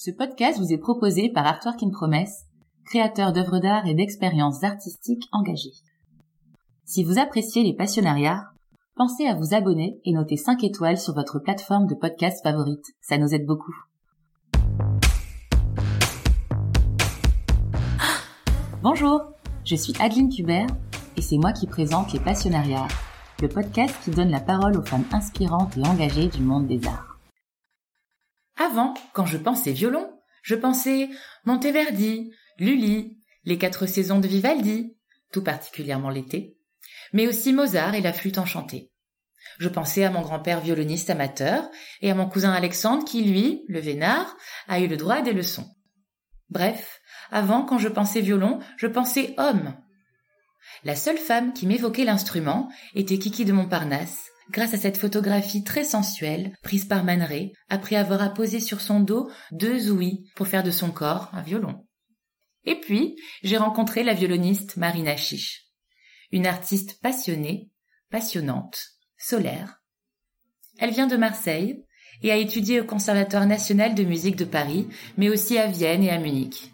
Ce podcast vous est proposé par Art Work in Promesse, créateur d'œuvres d'art et d'expériences artistiques engagées. Si vous appréciez les passionnariats, pensez à vous abonner et noter 5 étoiles sur votre plateforme de podcast favorite. Ça nous aide beaucoup. Bonjour, je suis Adeline Kubert et c'est moi qui présente les Passionnariats, le podcast qui donne la parole aux femmes inspirantes et engagées du monde des arts. Avant, quand je pensais violon, je pensais Monteverdi, Lully, les quatre saisons de Vivaldi, tout particulièrement l'été, mais aussi Mozart et la flûte enchantée. Je pensais à mon grand-père violoniste amateur et à mon cousin Alexandre qui, lui, le vénard, a eu le droit à des leçons. Bref, avant, quand je pensais violon, je pensais homme. La seule femme qui m'évoquait l'instrument était Kiki de Montparnasse, grâce à cette photographie très sensuelle prise par Man après avoir apposé sur son dos deux ouïes pour faire de son corps un violon. Et puis, j'ai rencontré la violoniste Marina Chiche, une artiste passionnée, passionnante, solaire. Elle vient de Marseille et a étudié au Conservatoire national de musique de Paris, mais aussi à Vienne et à Munich.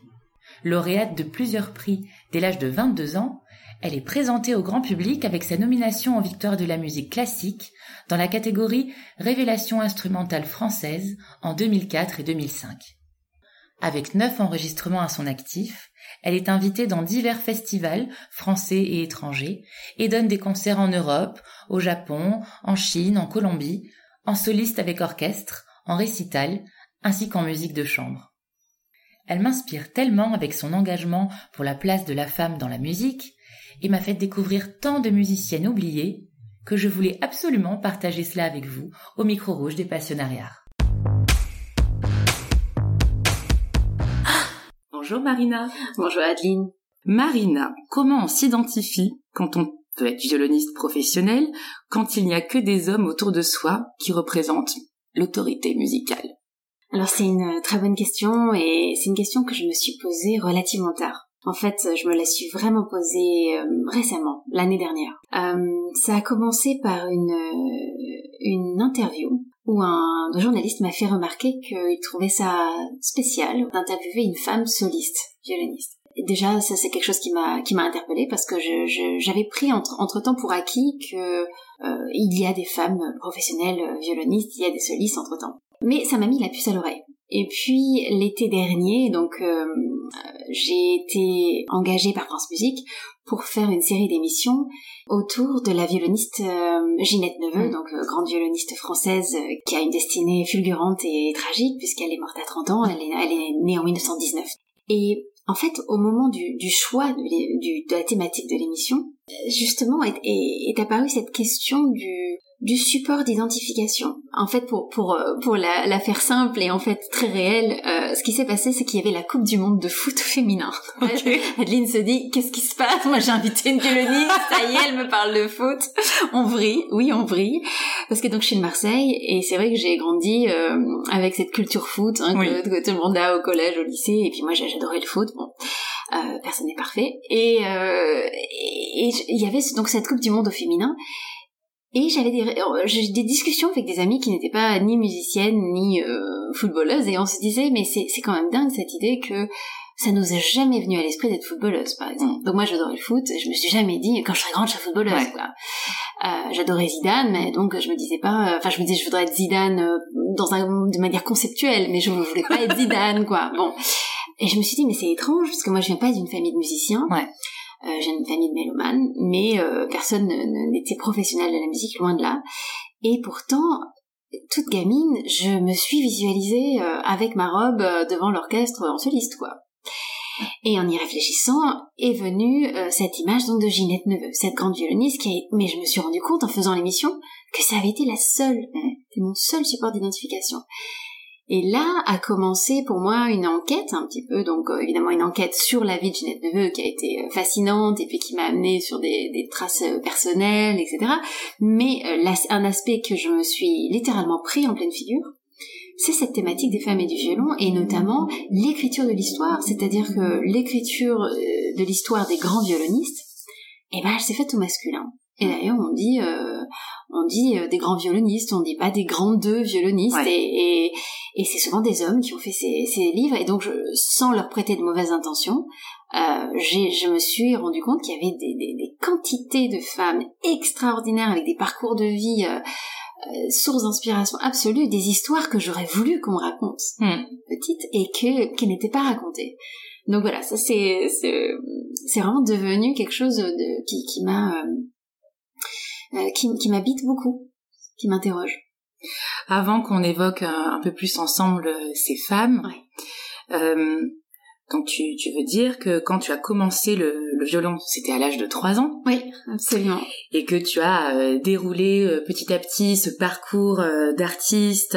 Lauréate de plusieurs prix dès l'âge de 22 ans, elle est présentée au grand public avec sa nomination en victoire de la musique classique dans la catégorie Révélation instrumentale française en 2004 et 2005. Avec neuf enregistrements à son actif, elle est invitée dans divers festivals français et étrangers et donne des concerts en Europe, au Japon, en Chine, en Colombie, en soliste avec orchestre, en récital, ainsi qu'en musique de chambre. Elle m'inspire tellement avec son engagement pour la place de la femme dans la musique et m'a fait découvrir tant de musiciennes oubliées que je voulais absolument partager cela avec vous au micro rouge des passionnariats. Bonjour Marina. Bonjour Adeline. Marina, comment on s'identifie quand on peut être violoniste professionnel quand il n'y a que des hommes autour de soi qui représentent l'autorité musicale? Alors c'est une très bonne question et c'est une question que je me suis posée relativement tard. En fait, je me la suis vraiment posée euh, récemment, l'année dernière. Euh, ça a commencé par une, euh, une interview où un, journaliste m'a fait remarquer qu'il trouvait ça spécial d'interviewer une femme soliste, violoniste. Déjà, ça c'est quelque chose qui m'a qui m'a interpellée parce que j'avais pris entre, entre temps pour acquis que il y a des femmes professionnelles violonistes, il y a des solistes entre temps. Mais ça m'a mis la puce à l'oreille. Et puis l'été dernier, donc euh, j'ai été engagée par France Musique pour faire une série d'émissions autour de la violoniste euh, Ginette Neveu, mm. donc euh, grande violoniste française qui a une destinée fulgurante et tragique puisqu'elle est morte à 30 ans, elle est, elle est née en 1919. Et en fait, au moment du, du choix de, du, de, la thématique de l'émission, justement est, est, est apparue cette question du, du support d'identification. En fait, pour pour euh, pour la, la, faire simple et en fait très réelle, euh, ce qui s'est passé, c'est qu'il y avait la Coupe du Monde de foot féminin. Adeline se dit qu'est-ce qui se passe? Moi, j'ai invité une violoniste, ça y est, elle me parle de foot. On vrille, oui, on vrille, parce que donc je suis de Marseille et c'est vrai que j'ai grandi euh, avec cette culture foot hein, que, tout le monde a au collège, au lycée, et puis moi j'adorais le foot. Bon. Euh, personne n'est parfait et il y avait donc cette coupe du monde au féminin et j'avais des, euh, des discussions avec des amis qui n'étaient pas ni musiciennes ni euh, footballeuses et on se disait mais c'est quand même dingue cette idée que ça nous est jamais venu à l'esprit d'être footballeuse par exemple. Mm. Donc moi j'adorais le foot, je me suis jamais dit quand je serai grande je serai footballeuse quoi. Euh, j'adorais Zidane mais donc je me disais pas enfin je me disais je voudrais être Zidane euh, dans un de manière conceptuelle mais je ne voulais pas être Zidane quoi. Bon. Et je me suis dit mais c'est étrange parce que moi je viens pas d'une famille de musiciens. Ouais. Euh, j'ai une famille de mélomanes, mais euh, personne n'était professionnel de la musique, loin de là. Et pourtant, toute gamine, je me suis visualisée euh, avec ma robe devant l'orchestre en soliste, quoi. Et en y réfléchissant, est venue cette image donc de Ginette Neveu, cette grande violoniste qui a... Mais je me suis rendu compte en faisant l'émission que ça avait été la seule, c'était mon seul support d'identification. Et là a commencé pour moi une enquête un petit peu, donc euh, évidemment une enquête sur la vie de Ginette Neveu qui a été euh, fascinante et puis qui m'a amené sur des, traces euh, personnelles, etc. Mais un aspect que je me suis littéralement pris en pleine figure, c'est cette thématique des femmes et du violon et notamment l'écriture de l'histoire, c'est-à-dire que l'écriture de l'histoire des grands violonistes, eh ben elle s'est faite au masculin. Et d'ailleurs on dit On dit des grands violonistes, on dit pas des grands deux violonistes, et, et, c'est souvent des hommes qui ont fait ces, ces livres, et donc je, sans leur prêter de mauvaises intentions, euh, je me suis rendu compte qu'il y avait des, des, des, quantités de femmes extraordinaires avec des parcours de vie euh, euh, sources d'inspiration absolue, des histoires que j'aurais voulu qu'on me raconte hmm. petite et que qui n'étaient pas racontées. Donc voilà, ça c'est c'est vraiment devenu quelque chose de qui qui m'a euh, euh, qui, qui m'habite beaucoup, qui m'interroge. Avant qu'on évoque un, peu plus ensemble ces femmes, euh, donc tu, tu veux dire que quand tu as commencé le, le violon, c'était à l'âge de 3 ans? Oui, absolument. Et que tu as euh, déroulé euh, petit à petit ce parcours euh, d'artiste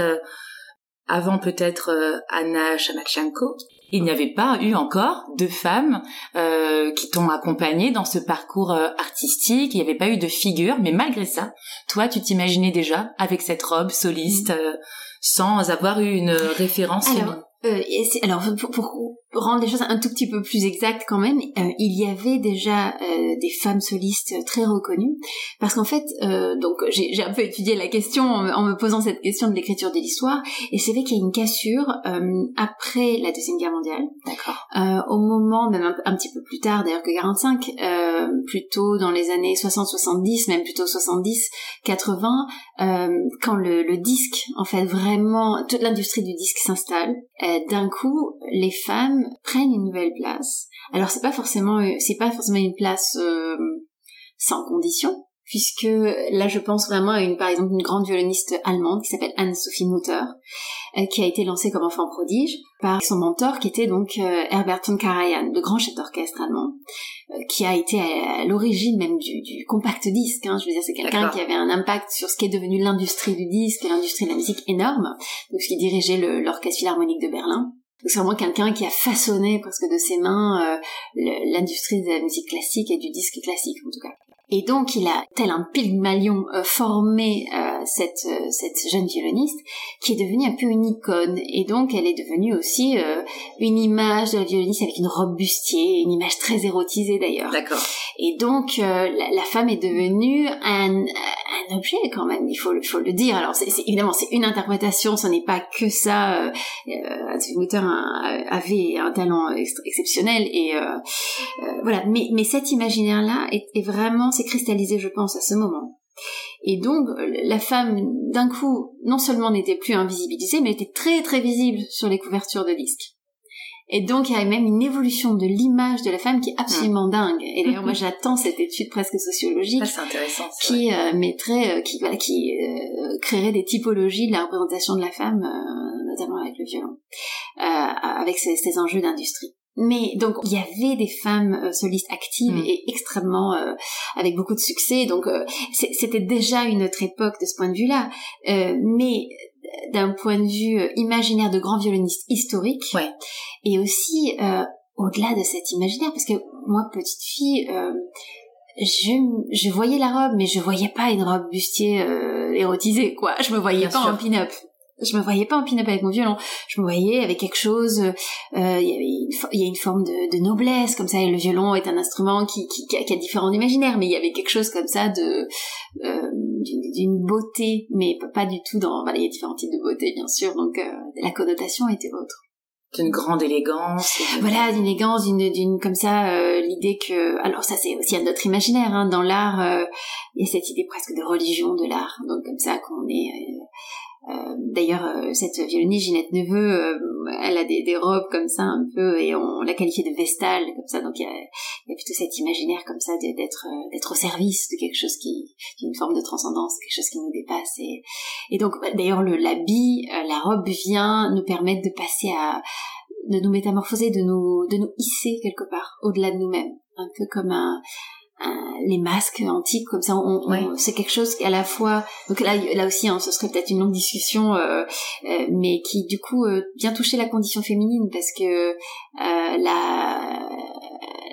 avant peut-être Anna Shamachenko. Il n'y avait pas eu encore de femmes qui t'ont accompagné dans ce parcours artistique. Il n'y avait pas eu de figure, mais malgré ça, toi, tu t'imaginais déjà avec cette robe soliste, sans avoir eu une référence. Euh, alors pour, pour, rendre les choses un tout petit peu plus exactes quand même, euh, il y avait déjà euh, des femmes solistes très reconnues, parce qu'en fait, euh, donc j'ai un peu étudié la question en, me posant cette question de l'écriture de l'histoire, et c'est vrai qu'il y a une cassure après la deuxième guerre mondiale. D'accord. au moment, même un, petit peu plus tard d'ailleurs que 45, plutôt dans les années 60-70, même plutôt 70-80, quand le, le, disque, en fait, vraiment toute l'industrie du disque s'installe, d'un coup, les femmes prennent une nouvelle place. Alors c'est pas forcément euh, c'est pas forcément une place euh, sans condition puisque là je pense vraiment à une par exemple une grande violoniste allemande qui s'appelle Anne-Sophie Mutter euh, qui a été lancée comme enfant prodige par son mentor qui était donc Herbert von Karajan, le grand chef d'orchestre allemand qui a été à, l'origine même du, du, compact disque hein. je veux dire c'est quelqu'un qui avait un impact sur ce qui est devenu l'industrie du disque et l'industrie de la musique énorme donc qui dirigeait l'orchestre philharmonique de Berlin c'est vraiment quelqu'un qui a façonné presque de ses mains euh, l'industrie de la musique classique et du disque classique en tout cas. Et donc il a, tel un pygmalion, euh, formé euh, cette, euh, cette jeune violoniste qui est devenue un peu une icône. Et donc elle est devenue aussi une image de la violoniste avec une robe bustier, une image très érotisée d'ailleurs. D'accord. Et donc la, la, femme est devenue un, un objet quand même, il faut, il faut le dire. Alors c'est, évidemment c'est une interprétation, ce n'est pas que ça. Euh, euh, avait un talent exceptionnel et voilà. Mais, mais cet imaginaire-là est, est vraiment s'est cristallisé, je pense, à ce moment. Et donc, la femme, d'un coup, non seulement n'était plus invisibilisée, mais était très très visible sur les couvertures de disques. Et donc, il y a même une évolution de l'image de la femme qui est absolument dingue. Et d'ailleurs, moi, j'attends cette étude presque sociologique qui euh, mettrait, euh, qui, voilà, qui euh, créerait des typologies de la représentation de la femme, notamment avec le violon, avec ces, ces enjeux d'industrie. Mais donc il y avait des femmes euh, solistes actives mm. et extrêmement euh, avec beaucoup de succès. Donc euh, c'était déjà une autre époque de ce point de vue-là. mais d'un point de vue imaginaire de grands violonistes historiques, ouais. et aussi au-delà de cet imaginaire, parce que moi petite fille. je, je voyais la robe, mais je voyais pas une robe bustier érotisée, quoi. Je me voyais pas en pin-up je me voyais pas en pin-up avec mon violon. Je me voyais avec quelque chose. Euh, il y, a une forme de, noblesse comme ça. Et le violon est un instrument qui, qui, qui, a, différents imaginaires, mais il y avait quelque chose comme ça de euh, d'une beauté, mais pas du tout dans. Voilà, il y a différents types de beauté, bien sûr. Donc euh, la connotation était autre. D'une grande élégance. Voilà, d'une élégance, d'une, d'une comme ça, euh, l'idée que. Alors ça, c'est aussi un autre imaginaire. Hein, dans l'art, euh, il y a cette idée presque de religion de l'art. Donc comme ça, qu'on est euh, d'ailleurs, euh, cette violoniste Ginette Neveu, euh, elle a des, robes comme ça un peu, et on, l'a qualifiée de vestale, comme ça. Donc il y a, plutôt cet imaginaire comme ça d'être au service de quelque chose qui, une forme de transcendance, quelque chose qui nous dépasse. Et, et donc bah, d'ailleurs le l'habit, la robe vient nous permettre de passer à de nous métamorphoser, de nous de nous hisser quelque part au-delà de nous-mêmes, un peu comme un euh, les masques antiques comme ça on, c'est quelque chose qui à la fois donc là là aussi hein, ce serait peut-être une longue discussion euh, euh, mais qui du coup vient toucher la condition féminine parce que la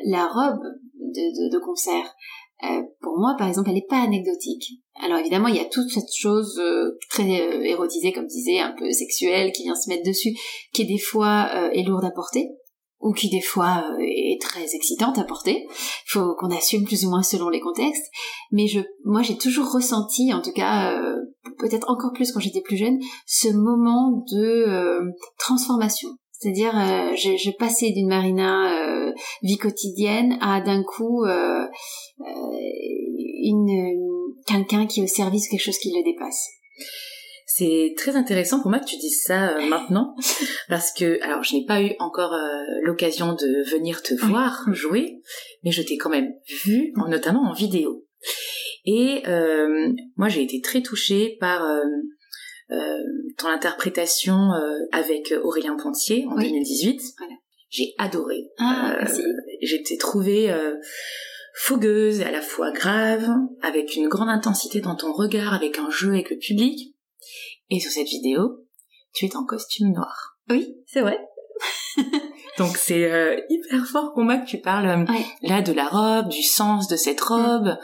la robe de, de, de concert pour moi par exemple elle n'est pas anecdotique. Alors évidemment il y a toute cette chose très érotisée comme disait un peu sexuelle qui vient se mettre dessus qui est des fois est lourde à porter ou qui des fois euh, est très excitante à porter. Il faut qu'on assume plus ou moins selon les contextes. Mais je, moi, j'ai toujours ressenti, en tout cas, euh, peut-être encore plus quand j'étais plus jeune, ce moment de euh, transformation. C'est-à-dire, j'ai, j'ai passé d'une marina vie quotidienne à d'un coup une quelqu'un qui est au service quelque chose qui le dépasse. C'est très intéressant pour moi que tu dises ça euh, maintenant parce que alors je n'ai pas eu encore euh, l'occasion de venir te voir jouer, mais je t'ai quand même vu, notamment en vidéo. Et euh, moi j'ai été très touchée par ton interprétation avec Aurélien Pontier en 2018. J'ai adoré. Ah, J'étais trouvée fougueuse et à la fois grave, avec une grande intensité dans ton regard, avec un jeu avec le public. Et sur cette vidéo, tu es en costume noir. Oui, c'est vrai. Donc c'est euh, hyper fort pour moi que tu parles euh, là de la robe, du sens de cette robe.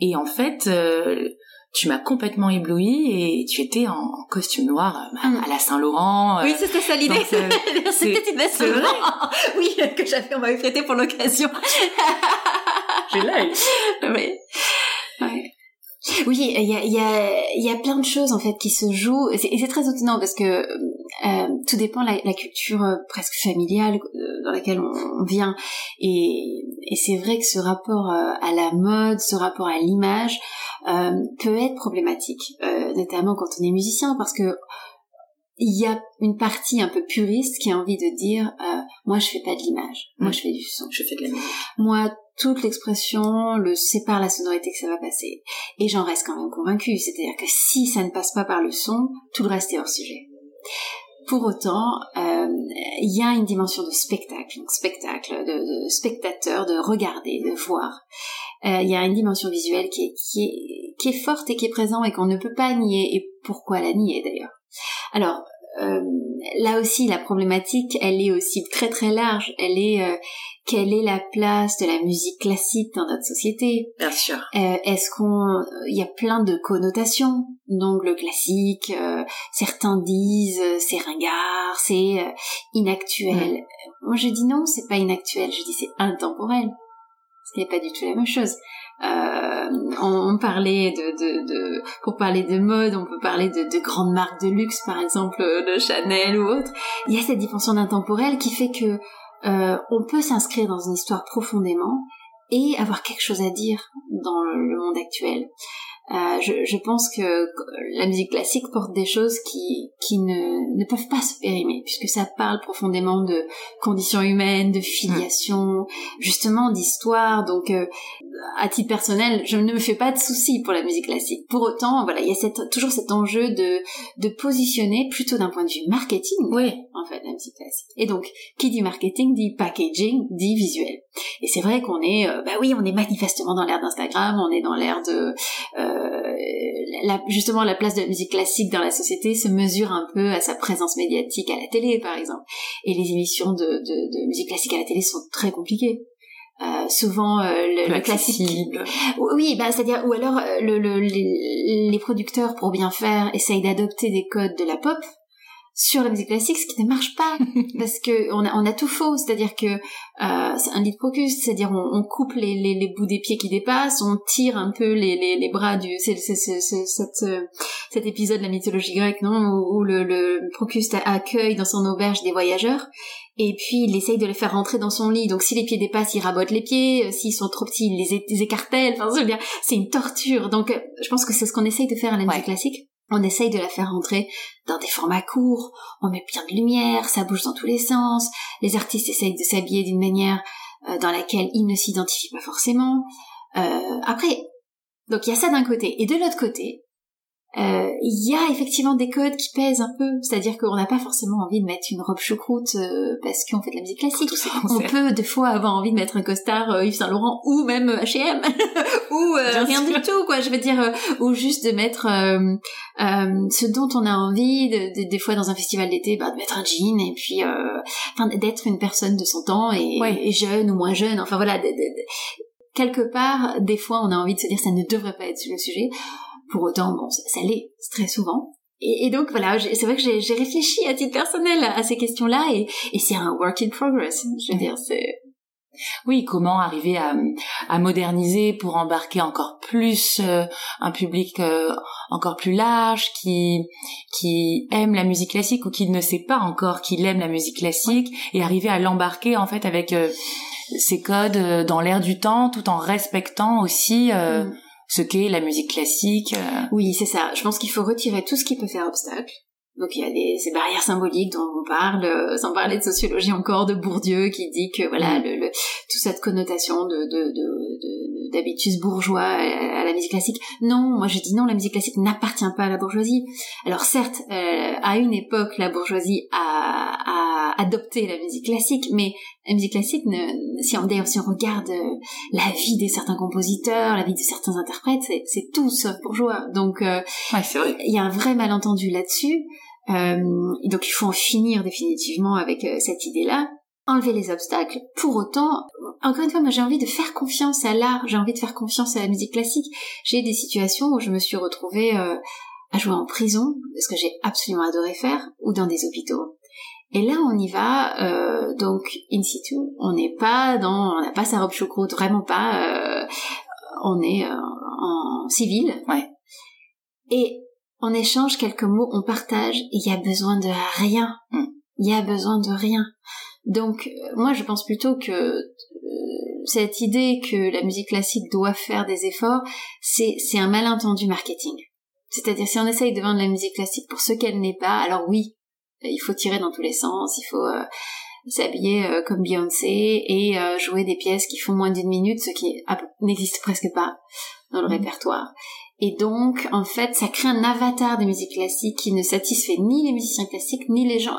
Et en fait, euh, tu m'as complètement ébloui et tu étais en, costume noir bah, mm. à la Saint-Laurent. Oui, c'était ça l'idée. c'était une vrai. oui, que j'avais, on m'avait prêté pour l'occasion. J'ai l'œil. Oui. Ouais. Oui, il y a, y, a, y a plein de choses en fait qui se jouent. Et c'est très étonnant parce que euh, tout dépend la, la, culture euh, presque familiale euh, dans laquelle on, vient. Et, et c'est vrai que ce rapport euh, à la mode, ce rapport à l'image euh, peut être problématique, notamment quand on est musicien parce que il y a une partie un peu puriste qui a envie de dire moi je fais pas de l'image, moi mm. je fais du son, je fais de la musique. Moi toute l'expression, le c'est par la sonorité que ça va passer. Et j'en reste quand même convaincue, c'est-à-dire que si ça ne passe pas par le son, tout le reste est hors sujet. Pour autant, euh, il y a une dimension de spectacle, donc spectacle, de, de spectateur, de regarder, de voir. Euh, il y a une dimension visuelle qui est, qui est, qui est forte et qui est présente et qu'on ne peut pas nier. Et pourquoi la nier d'ailleurs? Alors, euh, là aussi, la problématique, elle est aussi très très large. Elle est euh, quelle est la place de la musique classique dans notre société? Bien sûr. Euh, Est-ce qu'on, il y a plein de connotations? Donc le classique, euh, certains disent c'est ringard, c'est inactuel. Mm. Moi je dis non, c'est pas inactuel. Je dis c'est intemporel. Ce n'est pas du tout la même chose. Euh, on, parlait de, de, de, pour parler de mode, on peut parler de, de, grandes marques de luxe, par exemple de Chanel ou autre. Il y a cette dimension d'intemporel qui fait que euh, on peut s'inscrire dans une histoire profondément et avoir quelque chose à dire dans le monde actuel. Euh, je, je, pense que la musique classique porte des choses qui, qui ne, ne peuvent pas se périmer, puisque ça parle profondément de conditions humaines, de filiation, justement d'histoire. Donc, euh, à titre personnel, je ne me fais pas de soucis pour la musique classique. Pour autant, voilà, il y a cette, toujours cet enjeu de, de positionner plutôt d'un point de vue marketing, oui. en fait, la musique classique. Et donc, qui dit marketing dit packaging, dit visuel. Et c'est vrai qu'on est, euh, bah oui, on est manifestement dans l'ère d'Instagram, on est dans l'ère de euh, la, justement la place de la musique classique dans la société se mesure un peu à sa présence médiatique à la télé par exemple. Et les émissions de, de, de musique classique à la télé sont très compliquées. Euh, souvent euh, le, classique oui bah c'est à dire ou alors euh, le, le, les, les producteurs pour bien faire essayent d'adopter des codes de la pop sur la musique classique, ce qui ne marche pas parce que on a, on a tout faux, c'est-à-dire que euh, c'est un lead procus, c'est-à-dire on, on coupe les, les, les, bouts des pieds qui dépassent, on tire un peu les, les, les bras du c'est cette, euh, cet épisode de la mythologie grecque non où, le, le Procus accueille dans son auberge des voyageurs et puis il essaye de les faire rentrer dans son lit. Donc si les pieds dépassent, il rabote les pieds. Euh, s'ils sont trop petits, il les, les écartèle. Enfin, c'est une torture. Donc euh, je pense que c'est ce qu'on essaye de faire à la musique classique on essaye de la faire rentrer dans des formats courts, on met bien de lumière, ça bouge dans tous les sens, les artistes essayent de s'habiller d'une manière euh, dans laquelle ils ne s'identifient pas forcément. Euh, après, donc il y a ça d'un côté. Et de l'autre côté, euh, il y a effectivement des codes qui pèsent un peu, c'est-à-dire qu'on n'a pas forcément envie de mettre une robe choucroute euh, parce qu'on fait de la musique classique. On peut des fois avoir envie de mettre un costard euh, Yves Saint Laurent ou même H&M ou rien du tout quoi. Je veux dire ou juste de mettre ce dont on a envie, de, des fois dans un festival d'été, bah, de mettre un jean et puis enfin d'être une personne de son temps et, et, jeune ou moins jeune. Enfin voilà, quelque part, des fois on a envie de se dire ça ne devrait pas être le sujet. Pour autant, bon, ça, l'est très souvent. et, donc voilà, c'est vrai que j'ai réfléchi à titre personnel à ces questions-là et, et c'est un work in progress. Je veux dire, c'est oui, comment arriver à, à, moderniser pour embarquer encore plus euh, un public euh, encore plus large qui qui aime la musique classique ou qui ne sait pas encore qu'il aime la musique classique et arriver à l'embarquer en fait avec euh, ses codes dans l'air du temps tout en respectant aussi mm. Ce qu'est la musique classique. Oui, c'est ça. Je pense qu'il faut retirer tout ce qui peut faire obstacle donc il y a des, ces barrières symboliques dont on parle, euh, sans parler de sociologie encore, de Bourdieu qui dit que voilà mm. le, le toute cette connotation de, de, de, d'habitus bourgeois à, la musique classique. Non, moi je dis non, la musique classique n'appartient pas à la bourgeoisie. Alors certes, euh, à une époque, la bourgeoisie a, a, adopté la musique classique, mais la musique classique, ne, si on d'ailleurs si on regarde euh, la vie de certains compositeurs, la vie de certains interprètes, c'est, tout sauf bourgeois. Donc ouais, il y a un vrai malentendu là-dessus. Euh, donc il faut en finir définitivement avec euh, cette idée-là enlever les obstacles. Pour autant, encore une fois, moi j'ai envie de faire confiance à l'art, j'ai envie de faire confiance à la musique classique. J'ai des situations où je me suis retrouvée euh, à jouer en prison, ce que j'ai absolument adoré faire, ou dans des hôpitaux. Et là, on y va euh, donc in situ. On n'est pas dans, on n'a pas sa robe choucroute, vraiment pas. Euh, on est euh, en civil. Ouais. Et on échange quelques mots, on partage. Il y a besoin de rien. Mm. Il y a besoin de rien. Donc euh, moi je pense plutôt que euh, cette idée que la musique classique doit faire des efforts, c'est c'est un malentendu marketing. C'est-à-dire si on essaye de vendre la musique classique pour ce qu'elle n'est pas, alors oui, il faut tirer dans tous les sens, il faut euh, s'habiller comme Beyoncé et jouer des pièces qui font moins d'une minute, ce qui n'existe presque pas dans le mmh. répertoire. Et donc, en fait, ça crée un avatar de musique classique qui ne satisfait ni les musiciens classiques, ni les gens.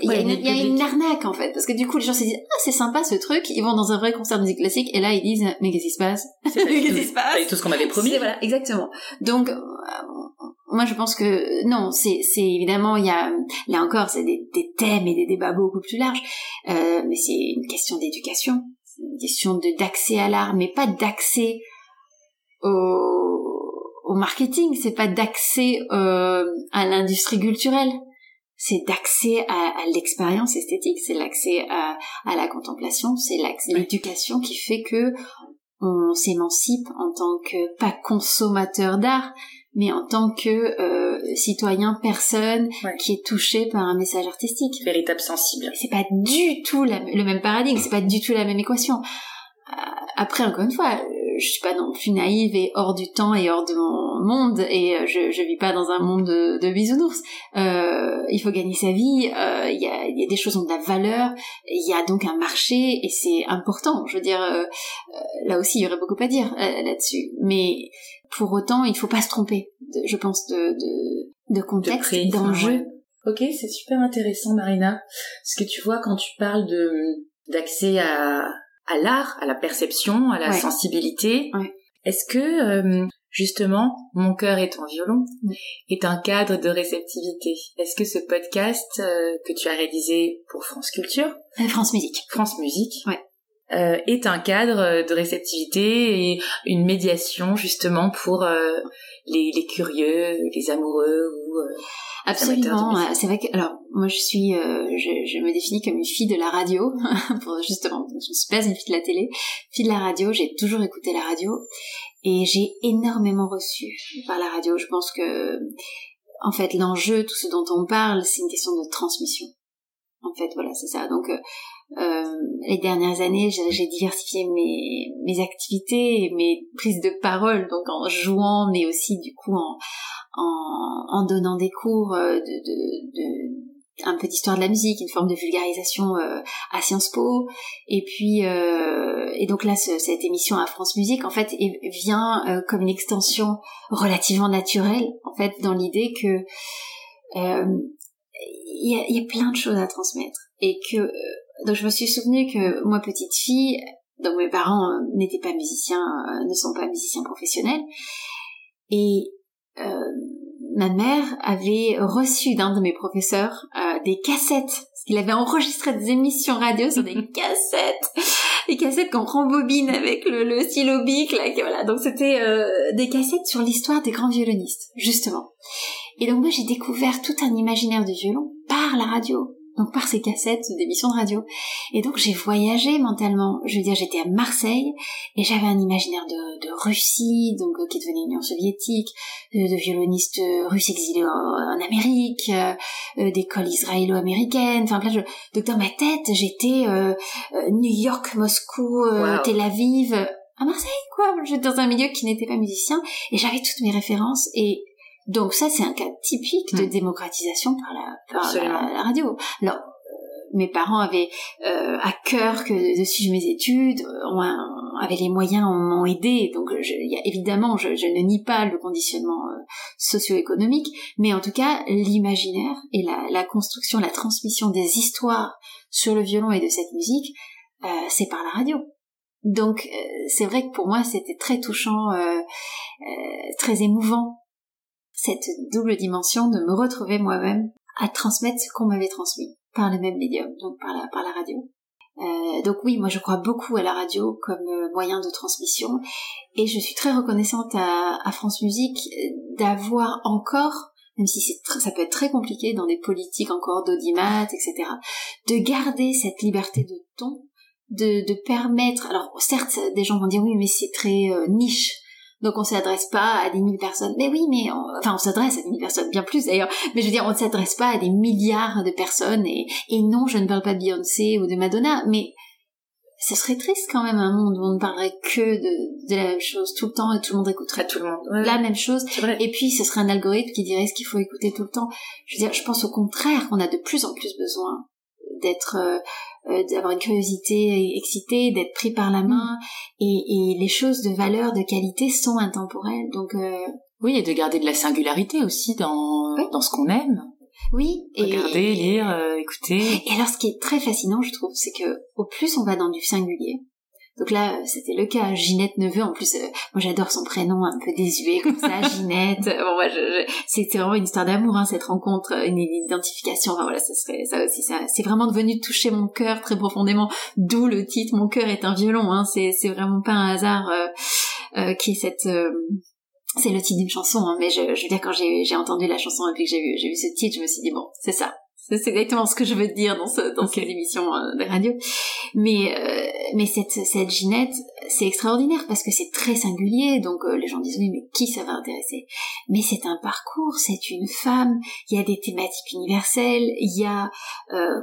Il y, a, une, arnaque, en fait. Parce que du coup, les gens se disent, ah, c'est sympa ce truc. Ils vont dans un vrai concert de musique classique, et là, ils disent, mais qu'est-ce qui se passe? Qu'est-ce qui se passe? Tout ce qu'on m'avait promis. Voilà, exactement. Donc, euh, moi, je pense que, non, c'est, évidemment, il y a, là encore, c'est des, des, thèmes et des débats beaucoup plus larges. Euh, mais c'est une question d'éducation. Une question d'accès à l'art, mais pas d'accès au, au marketing, c'est pas d'accès euh, à l'industrie culturelle, c'est d'accès à, à l'expérience esthétique, c'est l'accès à, à, la contemplation, c'est l'éducation qui fait que on s'émancipe en tant que pas consommateur d'art, mais en tant que euh, citoyen, personne qui est touché par un message artistique. Véritable sensible. C'est pas du tout le même paradigme, c'est pas du tout la même équation. Euh, après, encore une fois, je suis pas non plus naïve et hors du temps et hors de mon monde et euh, je, je vis pas dans un monde de, de bisounours. Euh, il faut gagner sa vie, euh, il y, a, y, a, des choses qui ont de la valeur, il y a donc un marché et c'est important. Je veux dire, euh, là aussi il y aurait beaucoup à dire là-dessus, mais pour autant il faut pas se tromper, je pense, de, de, de contexte, d'enjeu. Ok, c'est super intéressant Marina, parce que tu vois quand tu parles de d'accès à à l'art, à la perception, à la sensibilité. Est-ce que euh, justement mon cœur est en violon est un cadre de réceptivité? Est-ce que ce podcast euh, que tu as réalisé pour France Culture, euh, France Musique, France Musique, ouais. Est un cadre de réceptivité et une médiation justement pour les, les, curieux, les amoureux ou Absolument. C'est vrai que alors moi je suis, euh, je, je, me définis comme une fille de la radio pour justement, je ne suis pas une fille de la télé, fille de la radio. J'ai toujours écouté la radio et j'ai énormément reçu par la radio. Je pense que en fait l'enjeu, tout ce dont on parle, c'est une question de transmission. En fait, voilà, c'est ça. Donc euh, euh les dernières années, j'ai diversifié mes, mes activités et mes prises de parole, donc en jouant, mais aussi du coup en, en, en donnant des cours euh, de, de, de un peu d'histoire de la musique, une forme de vulgarisation euh, à Sciences Po, et puis euh, et donc là cette émission à France Musique en fait vient euh, comme une extension relativement naturelle en fait dans l'idée que il y a, y a, plein de choses à transmettre et que donc je me suis souvenu que moi petite fille donc mes parents n'étaient pas musiciens ne sont pas musiciens professionnels et euh, ma mère avait reçu d'un de mes professeurs euh, des cassettes. Il avait enregistré des émissions radio sur des cassettes, des cassettes qu'on rembobine avec le, le stylo bic. Là, voilà. Donc c'était euh, des cassettes sur l'histoire des grands violonistes, justement. Et donc moi j'ai découvert tout un imaginaire du violon par la radio donc par ces cassettes d'émissions de radio. Et donc j'ai voyagé mentalement. Je veux dire, j'étais à Marseille et j'avais un imaginaire de, de Russie, donc euh, qui devenait Union soviétique, de, de violonistes russes exilés en, Amérique, euh, d'écoles israélo-américaines. Enfin, là, je, donc dans ma tête, j'étais euh, euh New York, Moscou, Tel Aviv, à Marseille, quoi. J'étais dans un milieu qui n'était pas musicien et j'avais toutes mes références et donc ça, c'est un cas typique de hmm. démocratisation par la, par la, radio. Alors, euh, mes parents avaient euh, à cœur que de suivre mes études, ont, avaient les moyens, m'ont aidé. Donc, je, y a, évidemment, je, je, ne nie pas le conditionnement euh, socio-économique, mais en tout cas, l'imaginaire et la, la, construction, la transmission des histoires sur le violon et de cette musique, euh, c'est par la radio. Donc, c'est vrai que pour moi, c'était très touchant, très émouvant cette double dimension de me retrouver moi-même à transmettre ce qu'on m'avait transmis par le même médium, donc par la, par la radio. Euh, donc oui, moi je crois beaucoup à la radio comme euh, moyen de transmission et je suis très reconnaissante à, à France Musique d'avoir encore, même si c'est ça peut être très compliqué dans des politiques encore d'audimat, etc., de garder cette liberté de ton, de, de permettre. Alors certes, des gens vont dire oui, mais c'est très euh, niche donc on s'adresse pas à des mille personnes. Mais oui, mais enfin on s'adresse à des mille personnes, bien plus d'ailleurs. Mais je veux dire, on ne s'adresse pas à des milliards de personnes. Et, et non, je ne parle pas de Beyoncé ou de Madonna, mais ce serait triste quand même un monde où on ne parlerait que de, de la même chose tout le temps et tout le monde écouterait tout le monde la même chose. Et puis ce serait un algorithme qui dirait ce qu'il faut écouter tout le temps. Je veux dire, je pense au contraire qu'on a de plus en plus besoin d'être euh, euh, d'avoir une curiosité excitée, d'être pris par la main, et, et, les choses de valeur, de qualité sont intemporelles. Donc euh... oui, et de garder de la singularité aussi dans dans ce qu'on aime. Oui, et regarder, lire, euh, écouter. Et alors, ce qui est très fascinant, je trouve, c'est que au plus on va dans du singulier, donc là, c'était le cas. Ginette Neveu, en plus, euh, moi j'adore son prénom un peu désuet comme ça, Ginette. bon, moi, je, c'est vraiment une histoire d'amour, hein, cette rencontre, une identification. Enfin voilà, ça serait ça aussi. Ça, c'est vraiment devenu toucher mon cœur très profondément. D'où le titre "Mon cœur est un violon". Hein. C'est c'est vraiment pas un hasard euh, euh, qui est cette euh, c'est le titre d'une chanson, hein, mais je, je veux dire quand j'ai, j'ai entendu la chanson et puis que j'ai vu, j'ai vu ce titre, je me suis dit bon, c'est ça, c'est exactement ce que je veux dire dans, ce, dans cette émission euh, de radio. Mais, euh, mais cette, cette Ginette, c'est extraordinaire parce que c'est très singulier. Donc euh, les gens disent oui, mais qui ça va intéresser? Mais c'est un parcours, c'est une femme. Il y a des thématiques universelles. Il y a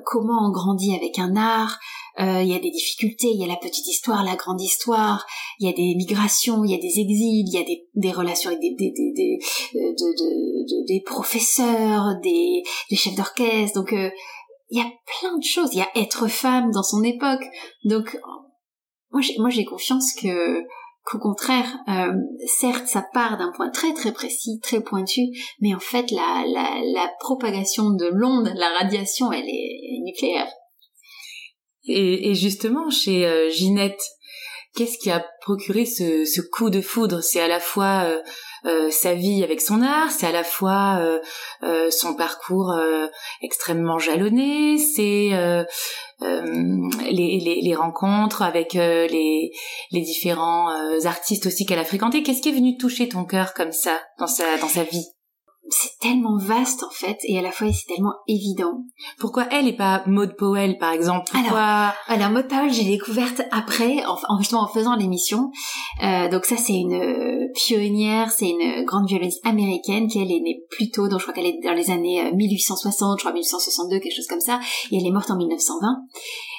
comment on grandit avec un art. Il y a des difficultés. Il y a la petite histoire, la grande histoire. Il y a des migrations. Il y a des exils. Il y a des, des relations avec des, des, des, des, de, des professeurs, des, des chefs d'orchestre donc euh, il y a plein de choses. Il y a être femme dans son époque. Donc moi j'ai, moi j'ai confiance que qu'au contraire, euh, certes, ça part d'un point très très précis, très pointu, mais en fait, la, la, la propagation de l'onde, la radiation, elle est nucléaire. Et, et justement, chez euh, Ginette, qu'est-ce qui a procuré ce, coup de foudre? C'est à la fois euh, euh, sa vie avec son art, c'est à la fois son parcours extrêmement jalonné, c'est les, rencontres avec les, les différents artistes aussi qu'elle a fréquentés. Qu'est-ce qui est venu toucher ton cœur comme ça dans sa dans sa vie? C'est tellement vaste en fait et à la fois c'est tellement évident. Pourquoi elle et pas Maud Powell par exemple? Pourquoi... Alors, alors Maud Powell j'ai découverte après en, justement en faisant l'émission. Euh, donc ça c'est une pionnière, c'est une grande violoniste américaine qui elle est née plus tôt, donc je crois qu'elle est dans les années 1860, euh, je crois 1862 quelque chose comme ça, et elle est morte en 1920.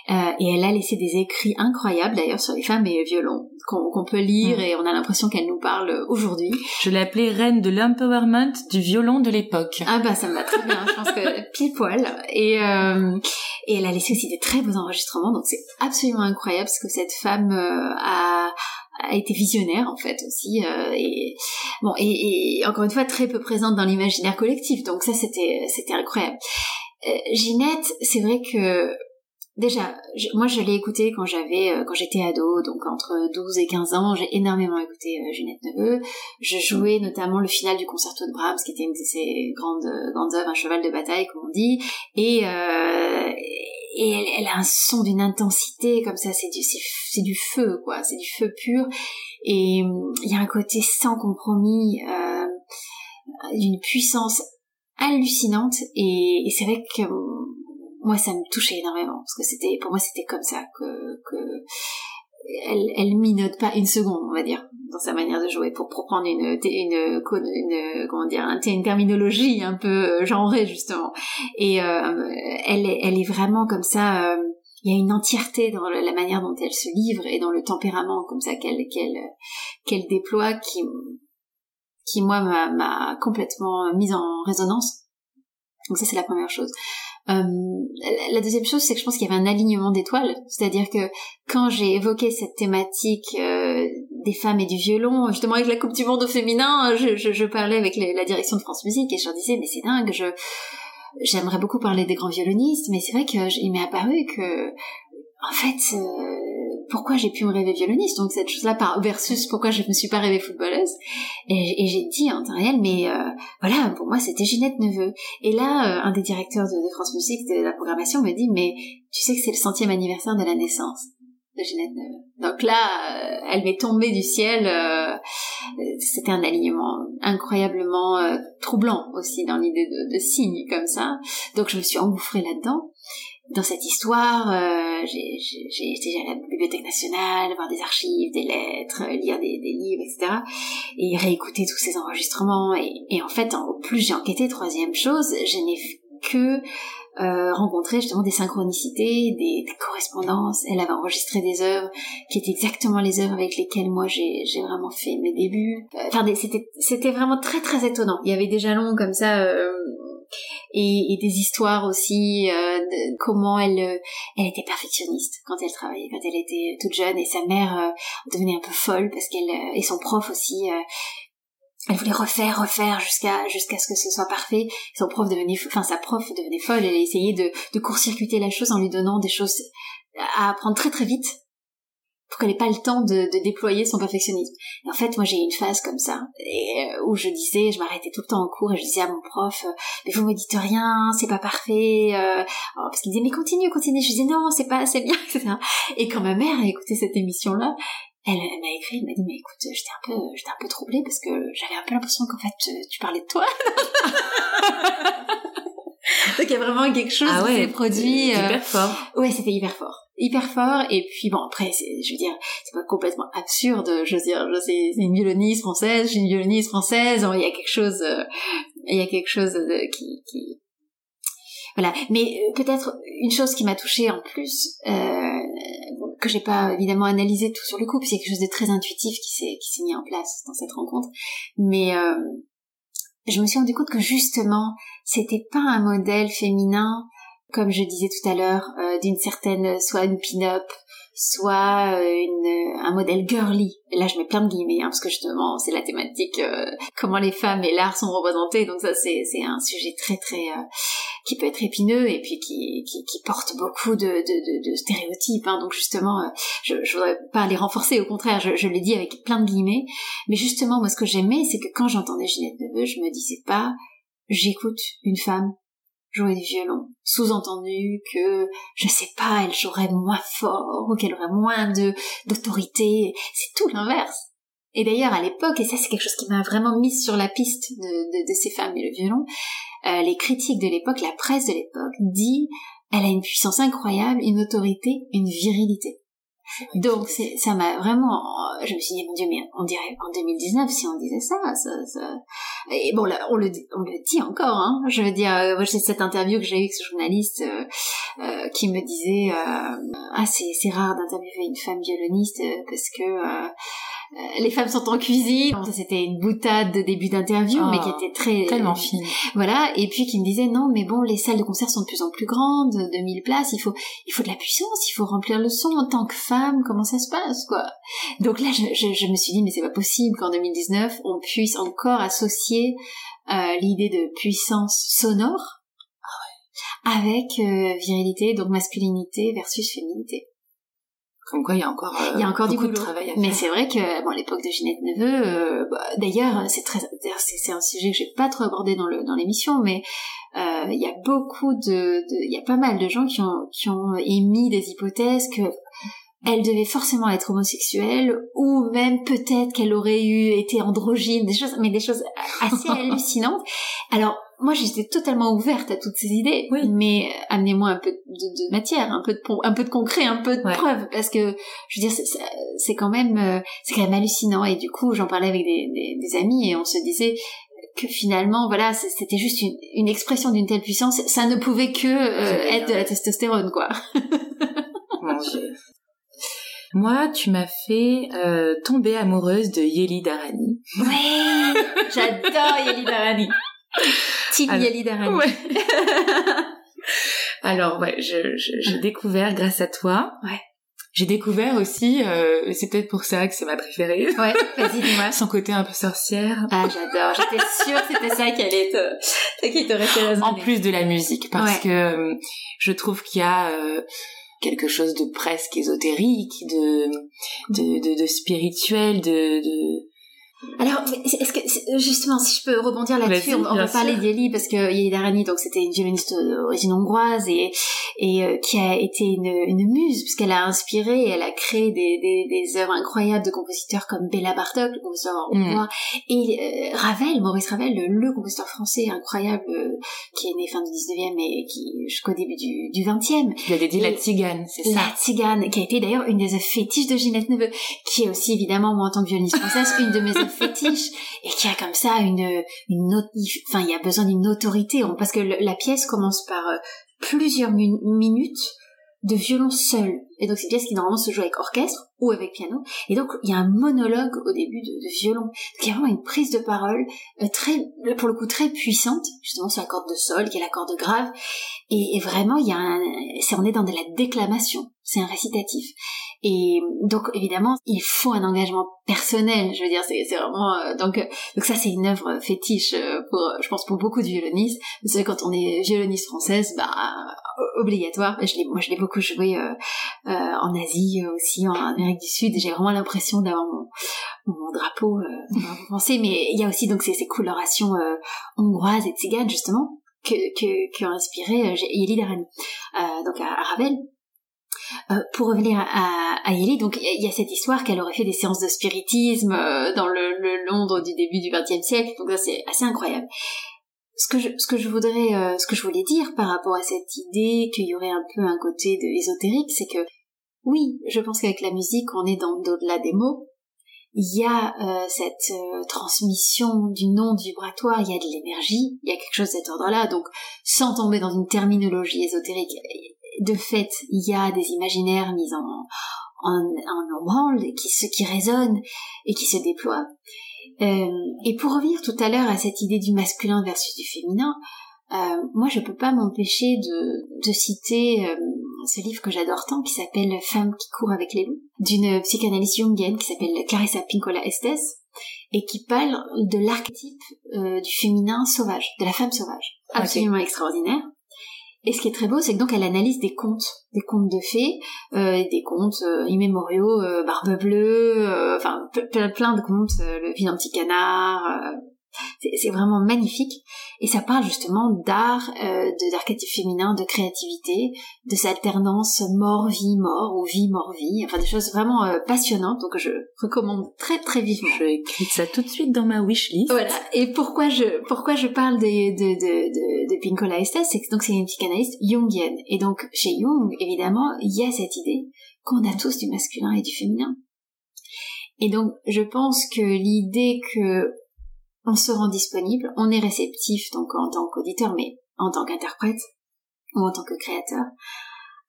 Euh, et elle a laissé des écrits incroyables d'ailleurs sur les femmes et le violon qu'on peut lire mm. et on a l'impression qu'elle nous parle aujourd'hui. Je l'ai appelée reine de l'empowerment du violon de l'époque. Ah bah ça me va très bien, je pense que pile poil. Et, euh, et elle a laissé aussi des très beaux enregistrements, donc c'est absolument incroyable ce que cette femme euh, a a été visionnaire en fait aussi euh, et bon et, et, encore une fois très peu présente dans l'imaginaire collectif donc ça c'était c'était incroyable euh, Ginette c'est vrai que Déjà, moi je l'ai écouté quand j'avais euh, quand j'étais ado, donc entre 12 et 15 ans, j'ai énormément écouté euh, Ginette Neveu. Je jouais notamment le final du concerto de Brahms, qui était une de ses grandes grandes œuvres, un cheval de bataille comme on dit, et euh, et elle, elle, a un son d'une intensité comme ça, c'est du c'est du feu quoi, c'est du feu pur, et il y a un côté sans compromis, euh, d'une puissance hallucinante. Et, et c'est vrai que moi ça me touchait énormément parce que c'était pour moi c'était comme ça que, que elle, elle minote pas une seconde, on va dire, dans sa manière de jouer pour, prendre une, une, une, comment dire, une terminologie un peu genrée justement. Et euh, elle, est, elle est vraiment comme ça. Euh, il y a une entièreté dans la manière dont elle se livre et dans le tempérament comme ça qu'elle qu'elle qu'elle déploie qui qui moi m'a complètement mise en résonance. Donc ça c'est la première chose. Euh, la deuxième chose, c'est que je pense qu'il y avait un alignement d'étoiles, c'est-à-dire que quand j'ai évoqué cette thématique euh, des femmes et du violon, justement avec la Coupe du Monde au féminin, je, parlais avec la direction de France Musique et je leur disais mais c'est dingue, je j'aimerais beaucoup parler des grands violonistes, mais c'est vrai qu'il m'est apparu que en fait euh, pourquoi j'ai pu me rêver violoniste? Donc cette chose là par versus pourquoi je me suis pas rêvée footballeuse. Et, j'ai dit en temps réel mais euh, voilà pour moi c'était Ginette Neveu. Et là euh, un des directeurs de, France Musique de la programmation me dit mais tu sais que c'est le centième anniversaire de la naissance de Ginette Neveu. Donc là euh, elle m'est tombée du ciel c'était un alignement incroyablement troublant aussi dans l'idée de, de signes comme ça. Donc je me suis engouffrée là-dedans dans cette histoire, euh, j'ai été à la Bibliothèque nationale, voir des archives, des lettres, euh, lire des, des livres, etc. Et réécouter tous ces enregistrements. Et, et en fait, au plus j'ai enquêté, troisième chose, je n'ai que euh, rencontré justement des synchronicités, des, des, correspondances. Elle avait enregistré des œuvres qui étaient exactement les œuvres avec lesquelles moi j'ai vraiment fait mes débuts. Euh, enfin, c'était vraiment très très étonnant. Il y avait des jalons comme ça. Euh, et, des histoires aussi euh, de comment elle euh, elle était perfectionniste quand elle travaillait quand elle était toute jeune et sa mère euh, devenait un peu folle parce qu'elle et son prof aussi elle voulait refaire, refaire jusqu'à jusqu'à ce que ce soit parfait. Son prof devenait, enfin sa prof devenait folle. Elle essayait de, de court-circuiter la chose en lui donnant des choses à apprendre très très vite pour qu'elle ait pas le temps de, de, déployer son perfectionnisme. Et en fait, moi j'ai eu une phase comme ça et, euh, où je disais, je m'arrêtais tout le temps en cours et je disais à mon prof, euh, mais vous me dites rien, c'est pas parfait, euh, oh, parce qu'il disait mais continue, continue. Je disais non, c'est pas assez bien, etc. Et quand ma mère a écouté cette émission là, elle, m'a écrit, elle m'a dit mais écoute, j'étais un peu, j'étais un peu troublée parce que j'avais un peu l'impression qu'en fait tu parlais de toi. Donc il y a vraiment quelque chose ah ouais, qui s'est produit. Hyper fort. Ouais, c'était hyper fort. Hyper fort. Et puis bon après je veux dire c'est pas complètement absurde. Je veux dire c'est une violoniste française j'ai une violoniste française. Il y a quelque chose euh, il y a quelque chose de, qui, qui voilà. Mais euh, peut-être une chose qui m'a touchée en plus euh, que j'ai pas évidemment analysé tout sur le coup puis c'est quelque chose de très intuitif qui s'est qui s'est mis en place dans cette rencontre. Mais euh, je me suis rendu compte que justement c'était pas un modèle féminin comme je disais tout à l'heure, euh, d'une certaine, soit une pin-up, soit euh, une, un modèle girly. là, je mets plein de guillemets, hein, parce que justement, c'est la thématique euh, comment les femmes et l'art sont représentés. Donc ça, c'est un sujet très très qui peut être épineux et puis qui qui, qui porte beaucoup de, de, de, de stéréotypes. Hein. Donc justement, je, je voudrais pas les renforcer. Au contraire, je, je l'ai dit avec plein de guillemets. Mais justement, moi, ce que j'aimais, c'est que quand j'entendais Ginette Neveu, je me disais pas j'écoute une femme jouer du violon. Sous-entendu que, je sais pas, elle jouerait moins fort ou qu'elle aurait moins de d'autorité. C'est tout l'inverse. Et d'ailleurs, à l'époque, et ça c'est quelque chose qui m'a vraiment mise sur la piste de, de, de ces femmes et le violon, euh, les critiques de l'époque, la presse de l'époque dit, elle a une puissance incroyable, une autorité, une virilité. Donc ça m'a vraiment, je me suis dit mon Dieu mais on dirait en 2019 si on disait ça, ça, ça... et bon là on le on le dit encore, hein. Je veux dire, euh, j'ai cette interview que j'ai eue avec ce journaliste euh, euh, qui me disait euh, ah c'est c'est rare d'interviewer une femme violoniste euh, parce que euh, les femmes sont en cuisine. C'était une boutade de début d'interview, mais qui oh, était très tellement fine. Voilà, et puis qui me disait non, mais bon, les salles de concert sont de plus en plus grandes, de 1000 places. Il faut, il faut de la puissance, il faut remplir le son en tant que femme. Comment ça se passe, quoi? Donc là, je, je, je me suis dit mais c'est pas possible qu'en 2019 on puisse encore associer euh, l'idée de puissance sonore avec euh, virilité, donc masculinité versus féminité. Comme quoi, il y a encore, il y a encore beaucoup du de travail à faire. Mais c'est vrai que, bon, l'époque de Ginette Neveu, euh, bah, d'ailleurs, c'est très, c'est un sujet que j'ai pas trop abordé dans le dans l'émission, mais euh, il y a beaucoup de, il y a pas mal de gens qui ont qui ont émis des hypothèses que elle devait forcément être homosexuelle ou même peut-être qu'elle aurait eu été androgyne, des choses, mais des choses assez hallucinantes. Alors moi j'étais totalement ouverte à toutes ces idées, Oui. mais amenez-moi un peu de, de matière, un peu de un peu de concret, un peu de Ouais. preuve, parce que je veux dire c'est- quand même euh, c'est quand même hallucinant et du coup j'en parlais avec des, des, des amis et on se disait que finalement voilà c'était juste une, une expression d'une telle puissance, ça ne pouvait que euh, être de la testostérone quoi. Mon Dieu. Moi, tu m'as fait euh, tomber amoureuse de Yeli Darani. Ouais, j'adore Yeli Darani. Team Alors, Yeli Darani. Ouais. Alors, ouais, je, je- j'ai découvert grâce à toi. Ouais. J'ai découvert aussi, euh, c'est peut-être pour ça que c'est ma préférée, Ouais, vas-y dis-moi. son côté un peu sorcière. Ah j'adore, j'étais sûre que c'était ça qui allait te, qui résonner. En plus de la musique, parce Ouais. que euh, je trouve qu'il y a euh, quelque chose de presque ésotérique, de de, spirituel, de... Alors, est-ce que c'est- justement, si je peux rebondir là-dessus, on, va parler d'Yeli parce que Yeli Darani, donc c'était une violoniste d'origine hongroise et et euh, qui a été une, une muse puisqu'elle a inspiré, et elle a créé des, des, des œuvres incroyables de compositeurs comme Béla Bartok, le compositeur Mm. hongrois, et euh, Ravel, Maurice Ravel, le, le compositeur français incroyable euh, qui est né fin du 19e et qui jusqu'au début du, du 20e. Tu lui as dédié Et- la tzigane, c'est ça La Tzigane, qui a été d'ailleurs une des fétiches de Ginette Neveu, qui est aussi évidemment, moi en tant que violoniste française, une de mes œuvres fétiches, et qui a comme ça une, une autre, enfin il y a besoin d'une autorité, parce que la pièce commence par euh, plusieurs mi- minutes de violon seul. Et donc c'est une pièce qui normalement se joue avec orchestre ou avec piano. Et donc il y a un monologue au début de, violon. Y a vraiment une prise de parole euh, très, pour le coup très puissante, justement sur la corde de sol, qui est la corde grave. Et, vraiment il y a un, c'est on est dans de la déclamation. C'est un récitatif. Et donc évidemment il faut un engagement personnel. Je veux dire c'est, vraiment euh, donc euh, donc ça c'est une œuvre fétiche euh, pour je pense pour beaucoup de violonistes. Vous savez quand on est violoniste française bah obligatoire. Je l'ai, moi, je l'ai beaucoup joué euh, euh, en Asie euh, aussi, en Amérique du Sud. J'ai vraiment l'impression d'avoir mon, mon drapeau, euh, mon drapeau français. Mais il y a aussi donc ces, ces colorations euh, hongroises et tziganes justement que que qui ont inspiré euh, Yeli Darani, euh, donc à, à Ravel. Euh, pour revenir à, à Yeli, donc il y, a- cette histoire qu'elle aurait fait des séances de spiritisme euh, dans le, le Londres du début du XXe siècle, donc ça c'est assez incroyable ce que je, ce que je voudrais, euh, ce que je voulais dire par rapport à cette idée qu'il y aurait un peu un côté de ésotérique, c'est que oui, je pense qu'avec la musique, on est dans au-delà des mots. Il y a euh, cette euh, transmission d'une onde vibratoire, il y a de l'énergie, il y a quelque chose de cet ordre-là. Donc, sans tomber dans une terminologie ésotérique, de fait, il y a des imaginaires mis en en, en branle qui se qui résonnent et qui se déploient. Euh, et pour revenir tout à l'heure à cette idée du masculin versus du féminin, euh, moi je peux pas m'empêcher de, de citer euh, ce livre que j'adore tant qui s'appelle Femme qui court avec les loups, d'une psychanalyste jungienne qui s'appelle Clarissa Pinkola Estes et qui parle de l'archétype du féminin sauvage, de la femme sauvage. Ok. Absolument extraordinaire. Et ce qui est très beau, c'est que donc elle analyse des contes, des contes de fées, euh, des contes euh, immémoriaux, euh, Barbe Bleue, enfin ple- ple- plein de contes, le vilain petit canard. C'est vraiment magnifique. Et ça parle justement d'art, euh, d'archétype féminin, de créativité, de cette alternance mort-vie-mort ou vie-mort-vie. Enfin des choses vraiment euh, passionnantes. Donc je recommande très très vivement. Je écris ça tout de suite dans ma wishlist. Voilà. Et pourquoi je pourquoi je parle de de de de, de Pinkola Estes, c'est que donc c'est une psychanalyste jungienne. Et donc chez Jung, évidemment, il y a cette idée qu'on a tous du masculin et du féminin. Et donc je pense que l'idée que on se rend disponible, on est réceptif donc en tant qu'auditeur, mais en tant qu'interprète ou en tant que créateur,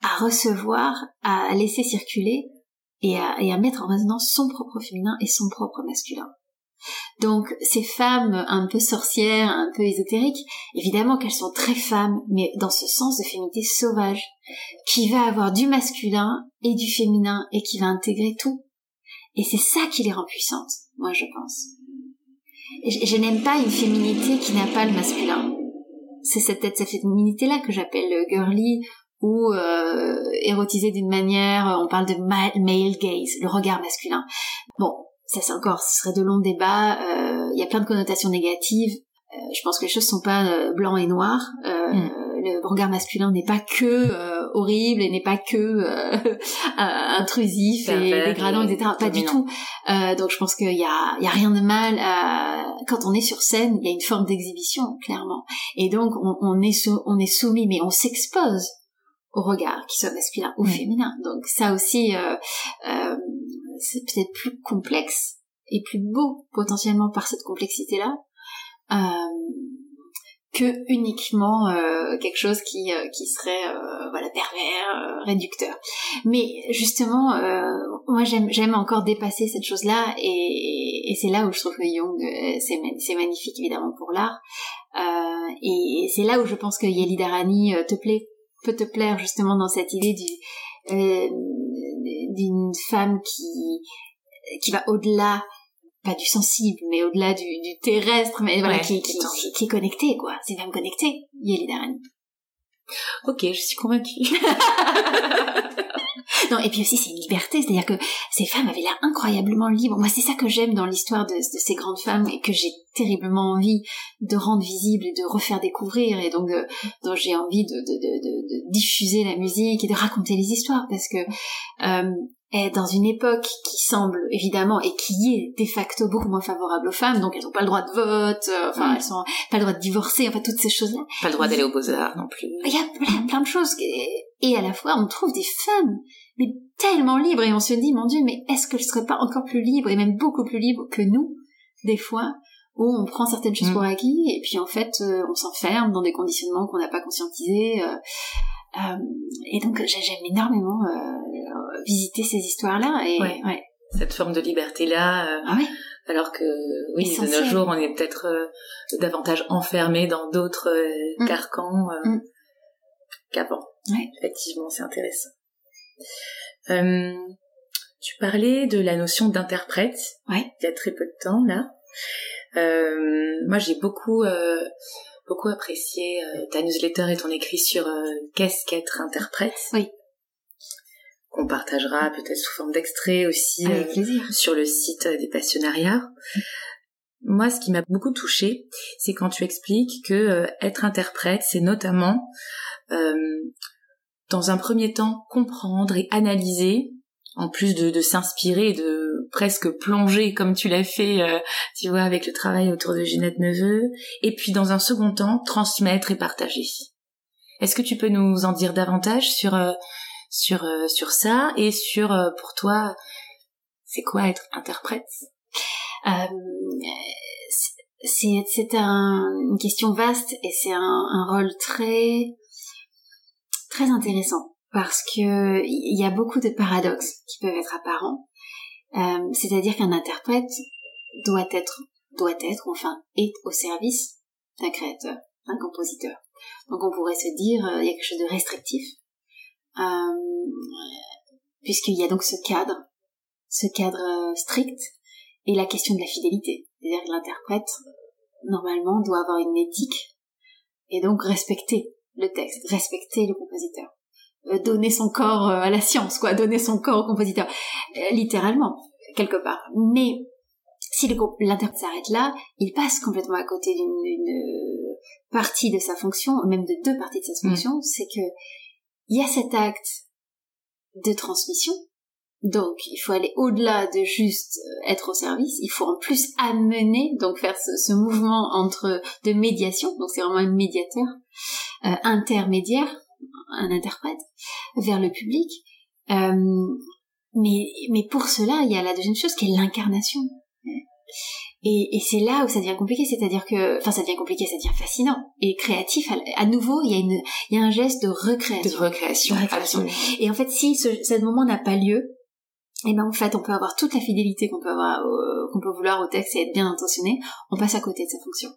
à recevoir, à laisser circuler et à, et à mettre en résonance son propre féminin et son propre masculin. Donc ces femmes un peu sorcières, un peu ésotériques, évidemment qu'elles sont très femmes, mais dans ce sens de féminité sauvage, qui va avoir du masculin et du féminin et qui va intégrer tout. Et c'est ça qui les rend puissantes, moi je pense. Je, je n'aime pas une féminité qui n'a pas le masculin. C'est cette, cette féminité-là que j'appelle euh, girly ou euh, érotisée d'une manière, on parle de ma- male gaze, le regard masculin. Bon, ça c'est encore, ce serait de longs débats, euh, il y a plein de connotations négatives. Euh, je pense que les choses sont pas euh, blanc et noir. Euh, Mm. Le regard masculin n'est pas que euh, horrible et n'est pas que euh, intrusif et dégradant, etc. Pas du tout. donc je pense qu'il y a, il y a rien de mal quand on est sur scène. Il y a une forme d'exhibition clairement, et donc on, on est on est soumis, mais on s'expose au regard, qu'il soit masculin ou féminin. Donc ça aussi, c'est peut-être plus complexe et plus beau potentiellement par cette complexité-là euh, que uniquement euh, quelque chose qui euh, qui serait voilà pervers, réducteur. Mais justement, moi j'aime encore dépasser cette chose-là et, et c'est là où je trouve que Jung c'est c'est magnifique évidemment pour l'art et c'est là où je pense que Yelida Rani te plaît peut te plaire justement dans cette idée du d'une femme qui qui va au-delà pas du sensible, mais au-delà du, du, terrestre, mais voilà, qui, qui, qui, est connecté, quoi. C'est même connecté, Yeli Darani. Ok, je suis convaincue. non, et puis aussi c'est une liberté, c'est-à-dire que ces femmes avaient l'air incroyablement libres. Moi, c'est ça que j'aime dans l'histoire de, de, ces grandes femmes et que j'ai terriblement envie de rendre visible et de refaire découvrir, et donc, euh, dont j'ai envie de, de, de, diffuser la musique et de raconter les histoires, parce que euh, est dans une époque qui semble évidemment et qui est de facto beaucoup moins favorable aux femmes, donc elles n'ont pas le droit de vote, euh, enfin mm. elles ont pas le droit de divorcer, enfin toutes ces choses-là. Pas le droit d'aller aux beaux-arts non plus. Il y a plein, de choses et à la fois on trouve des femmes mais tellement libres et on se dit mon Dieu mais est-ce qu'elles seraient pas encore plus libres et même beaucoup plus libres que nous des fois où on prend certaines choses mm. pour acquis et puis en fait euh, on s'enferme dans des conditionnements qu'on n'a pas conscientisés. Euh, et donc j'aime énormément euh, visiter ces histoires-là. Et ouais. cette forme de liberté-là. Euh, ah alors que oui, de nos jours, on est peut-être davantage enfermé dans d'autres mm. carcans mm. qu'avant. Ouais. Effectivement, c'est intéressant. tu parlais de la notion d'interprète ouais. il y a très peu de temps là. moi, j'ai beaucoup beaucoup apprécié euh, ta newsletter et ton écrit sur euh, qu'est-ce qu'être interprète. Oui. Qu'on partagera peut-être sous forme d'extrait aussi euh, sur le site des passionnariats. Moi, ce qui m'a beaucoup touchée, c'est quand tu expliques que être interprète, c'est notamment dans un premier temps comprendre et analyser en plus de, de s'inspirer, de presque plonger comme tu l'as fait, euh, tu vois, avec le travail autour de Ginette Neveu, et puis dans un second temps, transmettre et partager. Est-ce que tu peux nous en dire davantage sur euh, sur euh, sur ça et sur pour toi, c'est quoi être interprète? C'est c'est un, une question vaste et c'est un, un rôle très très intéressant parce que il y a beaucoup de paradoxes qui peuvent être apparents. Euh, c'est-à-dire qu'un interprète doit être, doit être, enfin, est au service d'un créateur, d'un compositeur. Donc on pourrait se dire, euh, il y a quelque chose de restrictif, euh, puisqu'il y a donc ce cadre, ce cadre strict, et la question de la fidélité. C'est-à-dire que l'interprète, normalement, doit avoir une éthique, et donc respecter le texte, respecter le compositeur. Euh, donner son corps euh, à la science, quoi, donner son corps au compositeur, euh, littéralement, quelque part. Mais si l'interprète s'arrête là, il passe complètement à côté d'une partie de sa fonction, même de deux parties de sa mm. fonction, c'est que il y a cet acte de transmission, donc il faut aller au-delà de juste être au service, il faut en plus amener, donc faire ce, mouvement entre de médiation, donc c'est vraiment un médiateur intermédiaire un interprète vers le public. Euh, mais, mais pour cela, il y a la deuxième chose qui est l'incarnation. Et, et c'est là où ça devient compliqué, c'est-à-dire que, enfin, ça devient compliqué, ça devient fascinant et créatif. À, nouveau, il y a une, il y a un geste de recréation. De recréation. Et en fait, si ce, ce moment n'a pas lieu, et eh ben en fait, on peut avoir toute la fidélité qu'on peut avoir, qu'on peut vouloir au texte et être bien intentionné, on passe à côté de sa fonction.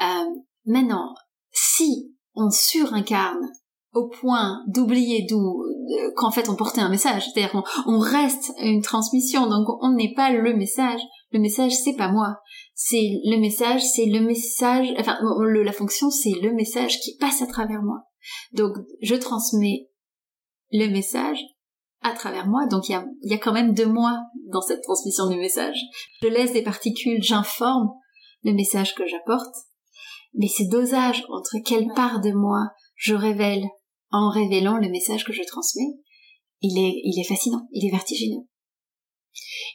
Euh, maintenant, si on surincarne au point d'oublier d'où qu'en fait on portait un message, c'est-à-dire qu'on on reste une transmission, donc on n'est pas le message. Le message c'est pas moi, c'est le message, c'est le message, enfin la fonction c'est le message qui passe à travers moi. Donc je transmets le message à travers moi, donc il y a, y a quand même de moi dans cette transmission du message. Je laisse des particules, j'informe le message que j'apporte, mais ces dosages entre quelle part de moi je révèle en révélant le message que je transmets, il est, il est fascinant, il est vertigineux.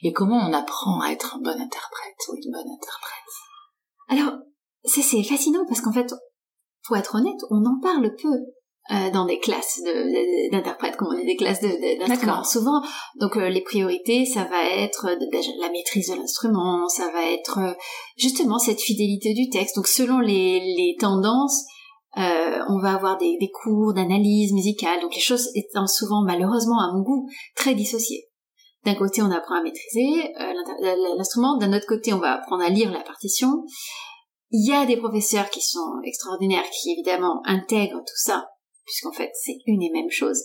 Et comment on apprend à être un bon interprète ou une bonne interprète? Alors, ça c'est fascinant parce qu'en fait, pour être honnête, on en parle peu euh, dans des classes d'interprètes, comme on dit, des classes d'instruments. Souvent, donc euh, les priorités, ça va être la maîtrise de l'instrument, ça va être euh, justement cette fidélité du texte. Donc selon les, les tendances, on va avoir des, des cours d'analyse musicale. Donc les choses étant souvent, malheureusement, à mon goût, très dissociées. D'un côté, on apprend à maîtriser l'instrument, d'un autre côté, on va apprendre à lire la partition. Il y a des professeurs qui sont extraordinaires, qui évidemment intègrent tout ça puisqu'en fait c'est une et même chose.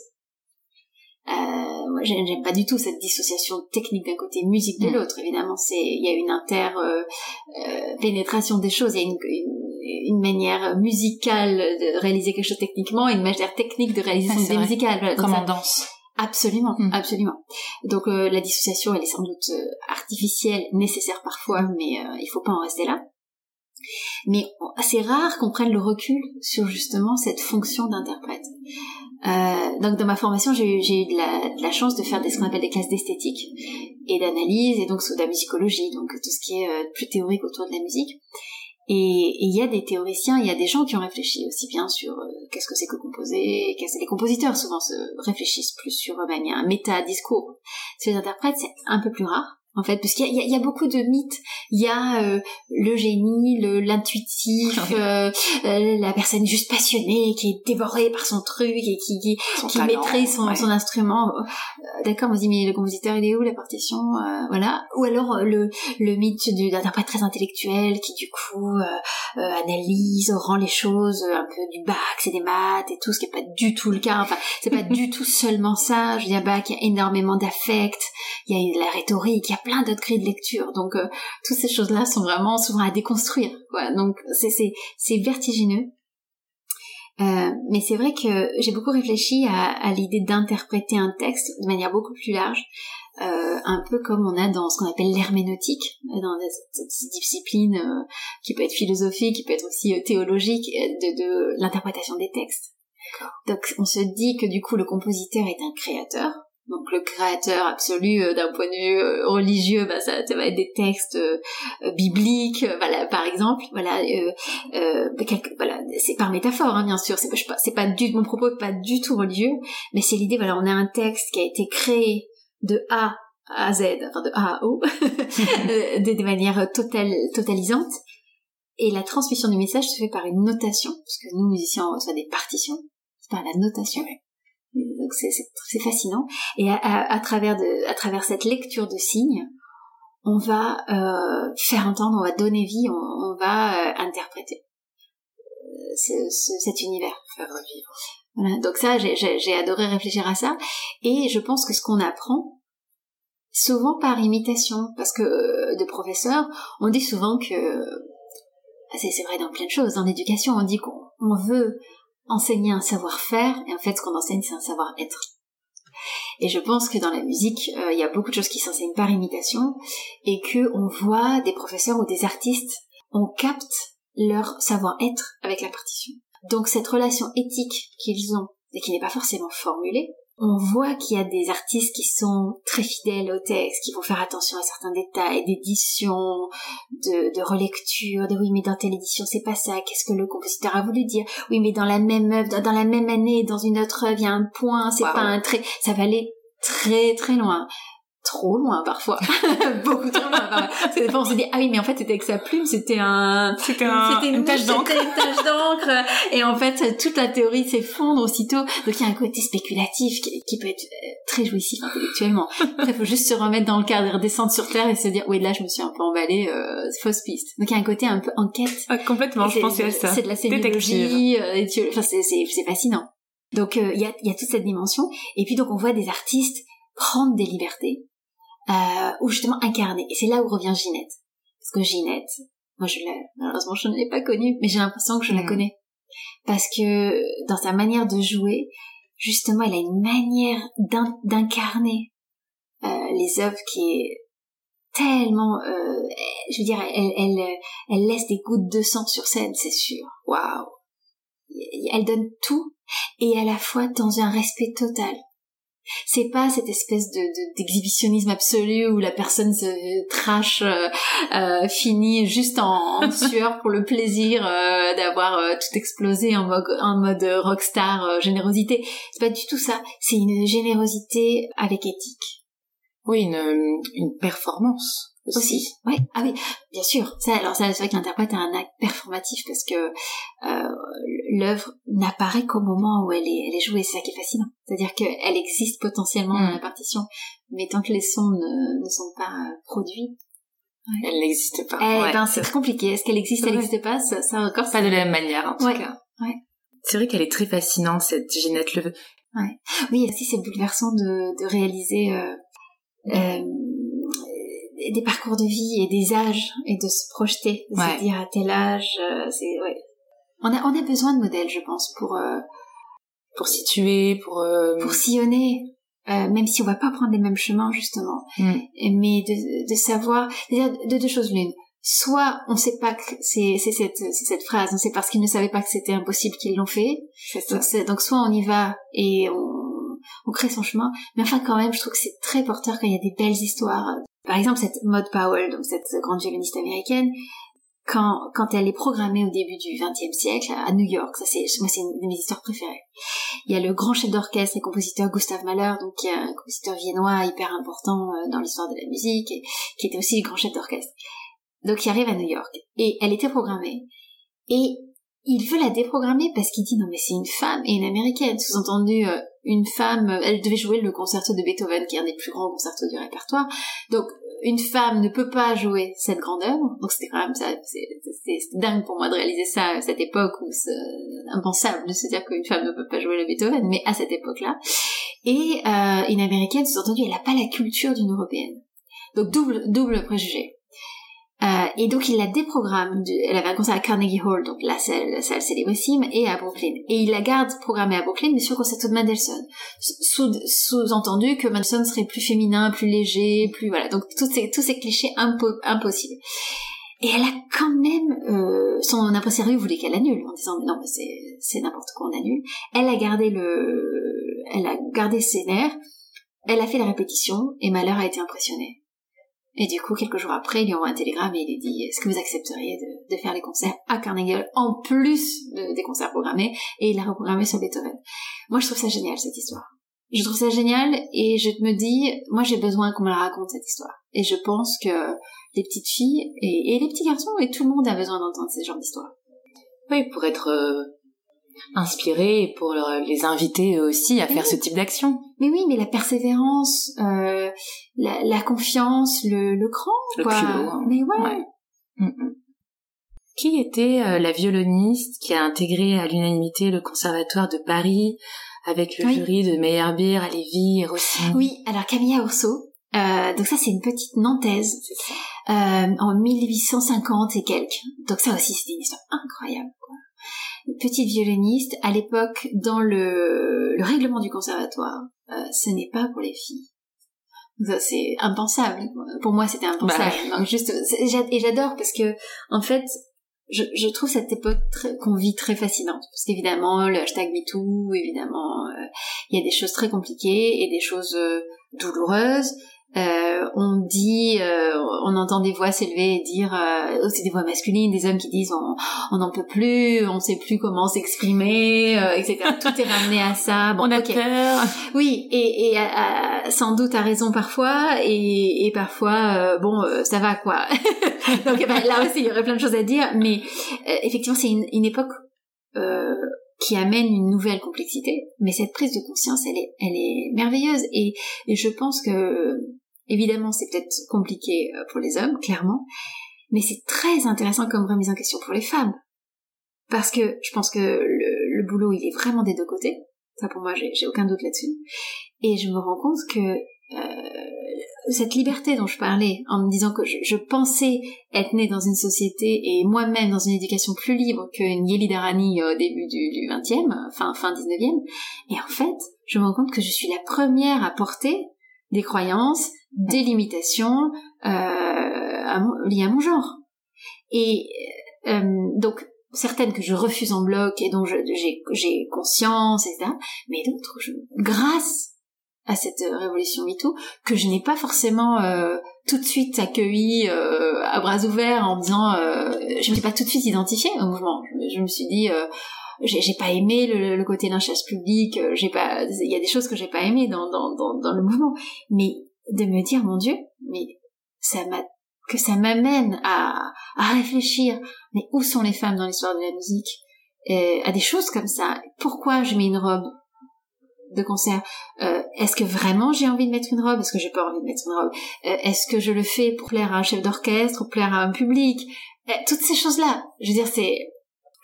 Euh, moi j'aime pas du tout cette dissociation technique d'un côté, musique de mm. l'autre. Évidemment, c'est il y a une inter euh, euh, pénétration des choses, il y a une, une, manière musicale de réaliser quelque chose techniquement, et une manière technique de réaliser une idée musicale. Comme en danse. Absolument, mm. absolument. Donc la dissociation, elle est sans doute artificielle, nécessaire parfois, mais il faut pas en rester là. Mais c'est rare qu'on prenne le recul sur justement cette fonction d'interprète. Euh, donc dans ma formation, j'ai eu, eu de, la, chance de faire des, ce qu'on appelle des classes d'esthétique et d'analyse, et donc de la musicologie, donc tout ce qui est euh, plus théorique autour de la musique. Et il y a des théoriciens, il y a des gens qui ont réfléchi aussi bien sur euh, qu'est-ce que c'est que composer, qu'est-ce que les compositeurs souvent se réfléchissent plus sur, ben, il y a un méta-discours. Sur les interprètes, c'est un peu plus rare en fait parce qu'il y, y a, beaucoup de mythes. Il y a euh, le génie l'intuitif euh, euh, la personne juste passionnée qui est dévorée par son truc et qui qui, qui maîtrise son, son instrument. D'accord on se dit mais le compositeur il est où la partition voilà. Ou alors le le mythe d'un interprète très intellectuel qui du coup analyse rend les choses un peu du bac c'est des maths et tout ce qui est pas du tout le cas. Enfin c'est pas du tout seulement ça. Je veux dire bac il y a énormément d'affect il y a la rhétorique il y a plein d'autres grilles de lecture. Donc euh, toutes ces choses-là sont vraiment souvent à déconstruire. Quoi. Donc c'est vertigineux. Euh, mais c'est vrai que j'ai beaucoup réfléchi à, à l'idée d'interpréter un texte de manière beaucoup plus large, euh, un peu comme on a dans ce qu'on appelle l'herméneutique, dans cette, discipline euh, qui peut être philosophique, qui peut être aussi théologique, de, de l'interprétation des textes. Donc on se dit que du coup le compositeur est un créateur, donc le créateur absolu euh, d'un point de vue euh, religieux bah ça, va être des textes euh, bibliques par exemple voilà voilà c'est par métaphore hein, bien sûr c'est pas du mon propos pas du tout religieux mais c'est l'idée voilà on a un texte qui a été créé de A à Z enfin de A à O de, manière totale totalisante et la transmission du message se fait par une notation parce que nous musiciens on reçoit des partitions c'est par la notation donc c'est fascinant. Et à, travers de, à travers cette lecture de signes, on va euh, faire entendre, on va donner vie, on, va euh, interpréter euh, cet univers. Faire. Voilà. Donc ça, j'ai adoré réfléchir à ça. Et je pense que ce qu'on apprend, souvent par imitation, parce que de professeurs, on dit souvent que c'est vrai dans plein de choses. Dans l'éducation, on dit qu'on veut enseigner un savoir-faire et en fait ce qu'on enseigne c'est un savoir-être. Et je pense que dans la musique, euh, il y a beaucoup de choses qui s'enseignent par imitation et que on voit des professeurs ou des artistes, on capte leur savoir-être avec la partition. Donc cette relation éthique qu'ils ont et qui n'est pas forcément formulée, on voit qu'il y a des artistes qui sont très fidèles au texte, qui vont faire attention à certains détails d'édition, de, de relecture, de oui mais dans telle édition c'est pas ça, qu'est-ce que le compositeur a voulu dire? Oui mais dans la même œuvre, dans la même année, dans une autre œuvre, il y a un point, c'est pas un trait, ça va aller très très loin trop loin parfois. Beaucoup trop loin parce que des fois on se dit ah oui mais en fait c'était avec sa plume c'était un c'était un, une, tache d'encre. une tache d'encre. Et en fait toute la théorie s'effondre aussitôt. Donc il y a un côté spéculatif qui, peut être euh, très jouissif intellectuellement. Après il faut juste se remettre dans le cadre et redescendre sur terre et se dire oui là je me suis un peu emballée euh, fausse piste. Donc il y a un côté un peu enquête. Ah, complètement je pensais à ça. c'est de la sémiologie euh, enfin c'est c'est fascinant. Donc euh, il y a il y a toute cette dimension. Et puis donc on voit des artistes prendre des libertés euh, ou justement incarner. Et c'est là où revient Ginette. Parce que Ginette, moi je l'ai, malheureusement je ne l'ai pas connue, mais j'ai l'impression que je la mm. connais. Parce que dans sa manière de jouer, justement, elle a une manière d'incarner euh, les œuvres qui est tellement, euh, je veux dire, elle, elle, elle laisse des gouttes de sang sur scène, c'est sûr. Waouh Elle donne tout. et à la fois dans un respect total. C'est pas cette espèce de d'exhibitionnisme absolu où la personne se trash euh, euh finit juste en, sueur pour le plaisir euh, d'avoir euh, tout explosé en mode en mode rockstar générosité. C'est pas du tout ça. C'est une générosité avec éthique. Oui, une, une performance aussi. Ouais. Ah oui, bien sûr. Ça, alors ça, c'est vrai que l'interprète a un acte performatif parce que euh, l'œuvre n'apparaît qu'au moment où elle est, elle est jouée. C'est ça qui est fascinant. C'est-à-dire qu'elle existe potentiellement dans mm. la partition, mais tant que les sons ne, ne sont pas produits, elle n'existe pas. Eh ben, c'est très compliqué. Est-ce qu'elle existe, elle n'existe pas? Ça, ça encore. Pas de la même manière, en tout cas. Ouais. C'est vrai qu'elle est très fascinante cette Ginette Leveux. Ouais. Oui, aussi c'est bouleversant de, de réaliser. Euh, euh, des parcours de vie et des âges et de se projeter, de se dire à tel âge, euh, c'est ouais. On a on a besoin de modèles, je pense, pour euh, pour situer, pour euh, pour sillonner, même si on va pas prendre les mêmes chemins justement, mm. mais de, de savoir de deux choses l'une. Soit on sait pas que c'est c'est cette c'est cette phrase, c'est parce qu'ils ne savaient pas que c'était impossible qu'ils l'ont fait. Donc, donc soit on y va et on on crée son chemin. Mais enfin, quand même, je trouve que c'est très porteur quand il y a des belles histoires par exemple, cette Maud Powell, donc cette grande violoniste américaine, quand, quand elle est programmée au début du XXe siècle à New York, ça c'est moi c'est une de mes histoires préférées. Il y a le grand chef d'orchestre et compositeur Gustav Mahler, donc qui est un compositeur viennois hyper important euh, dans l'histoire de la musique, qui était aussi le grand chef d'orchestre. Donc il arrive à New York et elle était programmée et il veut la déprogrammer parce qu'il dit non mais c'est une femme et une américaine, sous-entendu euh, une femme, elle devait jouer le concerto de Beethoven qui est un des plus grands concertos du répertoire. Donc une femme ne peut pas jouer cette grande œuvre. Donc c'était quand même ça, c'est dingue pour moi de réaliser ça à cette époque où c'est impensable de se dire qu'une femme ne peut pas jouer le Beethoven, mais à cette époque-là. Et euh, une américaine, sous-entendu, elle n'a pas la culture d'une européenne. Donc double double préjugé. Euh, et donc il la déprogramme. elle avait un concert à Carnegie Hall, donc la salle, la salle célébrissime, et à Brooklyn. Et il la garde programmée à Brooklyn, mais sur concerto de Mendelssohn. Sous-entendu que Mendelssohn serait plus féminin, plus léger, plus voilà. Donc tous ces, tous ces clichés impossibles. Et elle a quand même, euh, son impresario voulait qu'elle annule, en disant non, c'est, c'est n'importe quoi, on annule. Elle a gardé le, elle a gardé ses nerfs. Elle a fait la répétition et Malheur a été impressionné. Et du coup, quelques jours après, il lui envoie un télégramme et il lui dit est-ce que vous accepteriez de, faire les concerts à Carnegie en plus des concerts programmés? Et il a reprogrammé sur Beethoven. Moi, je trouve ça génial cette histoire. Je trouve ça génial et je me dis, moi j'ai besoin qu'on me la raconte cette histoire. Et je pense que les petites filles et, et les petits garçons et tout le monde a besoin d'entendre ce genre d'histoire. Oui, pour être euh, inspirer et pour les inviter aussi à faire ce type d'action. Mais oui, mais la persévérance, euh, la, la, confiance, le, le cran, le quoi. Culot, hein. Mais ouais. Mm, mm. Qui était euh, la violoniste qui a intégré à l'unanimité le conservatoire de Paris avec le jury de Meyerbeer, Lévy et Rossini Oui, alors Camilla Urso. Euh, donc ça c'est une petite nantaise en 1850 et quelques. Donc ça aussi c'était une histoire incroyable. Quoi petite violoniste, à l'époque, dans le, le, règlement du conservatoire, euh, ce n'est pas pour les filles. C'est impensable. Pour moi, c'était impensable. Bah Donc, juste, et j'adore parce que, en fait, je, je trouve cette époque qu'on vit très fascinante. Parce qu'évidemment, le hashtag MeToo, évidemment, euh, il y a des choses très compliquées et des choses euh, douloureuses. Euh, on dit, euh, on entend des voix s'élever et dire, euh, aussi des voix masculines, des hommes qui disent on n'en peut plus, on sait plus comment s'exprimer, euh, etc. Tout est ramené à ça. Bon, on a peur. Oui, et, et sans doute à raison parfois, et, et parfois, bon, ça va quoi. Donc ben, là aussi, il y aurait plein de choses à dire, mais effectivement, c'est une, une époque qui amène une nouvelle complexité, mais cette prise de conscience, elle est, elle est merveilleuse et, et je pense que Évidemment, c'est peut-être compliqué euh, pour les hommes, clairement, mais c'est très intéressant comme remise en question pour les femmes. Parce que je pense que le, boulot, il est vraiment des deux côtés. Ça, pour moi, j'ai aucun doute là-dessus. Et je me rends compte que euh, cette liberté dont je parlais, en me disant que je, pensais être née dans une société et moi-même dans une éducation plus libre que Yeli Darani au début du, du 20e, fin, fin 19e, et en fait, je me rends compte que je suis la première à porter des croyances, des limitations euh, liées à mon genre. Et euh, donc certaines que je refuse en bloc et dont j'ai conscience, etc. Mais d'autres, grâce à cette révolution MeToo, que je n'ai pas forcément euh, tout de suite accueilli euh, à bras ouverts en disant, euh, je ne me pas tout de suite identifiée au mouvement. Je, me suis dit, euh, j'ai pas aimé le, le côté lynchage public, j'ai pas, il y a des choses que j'ai pas aimées dans, dans, dans, dans le mouvement, mais de me dire, mon Dieu, mais ça m'a que ça m'amène à, à réfléchir, mais où sont les femmes dans l'histoire de la musique et à des choses comme ça. Pourquoi je mets une robe de concert? Euh, Est-ce que vraiment j'ai envie de mettre une robe? Est-ce que j'ai pas envie de mettre une robe. Euh, Est-ce que je le fais pour plaire à un chef d'orchestre, pour plaire à un public? Euh, Toutes ces choses-là. Je veux dire, c'est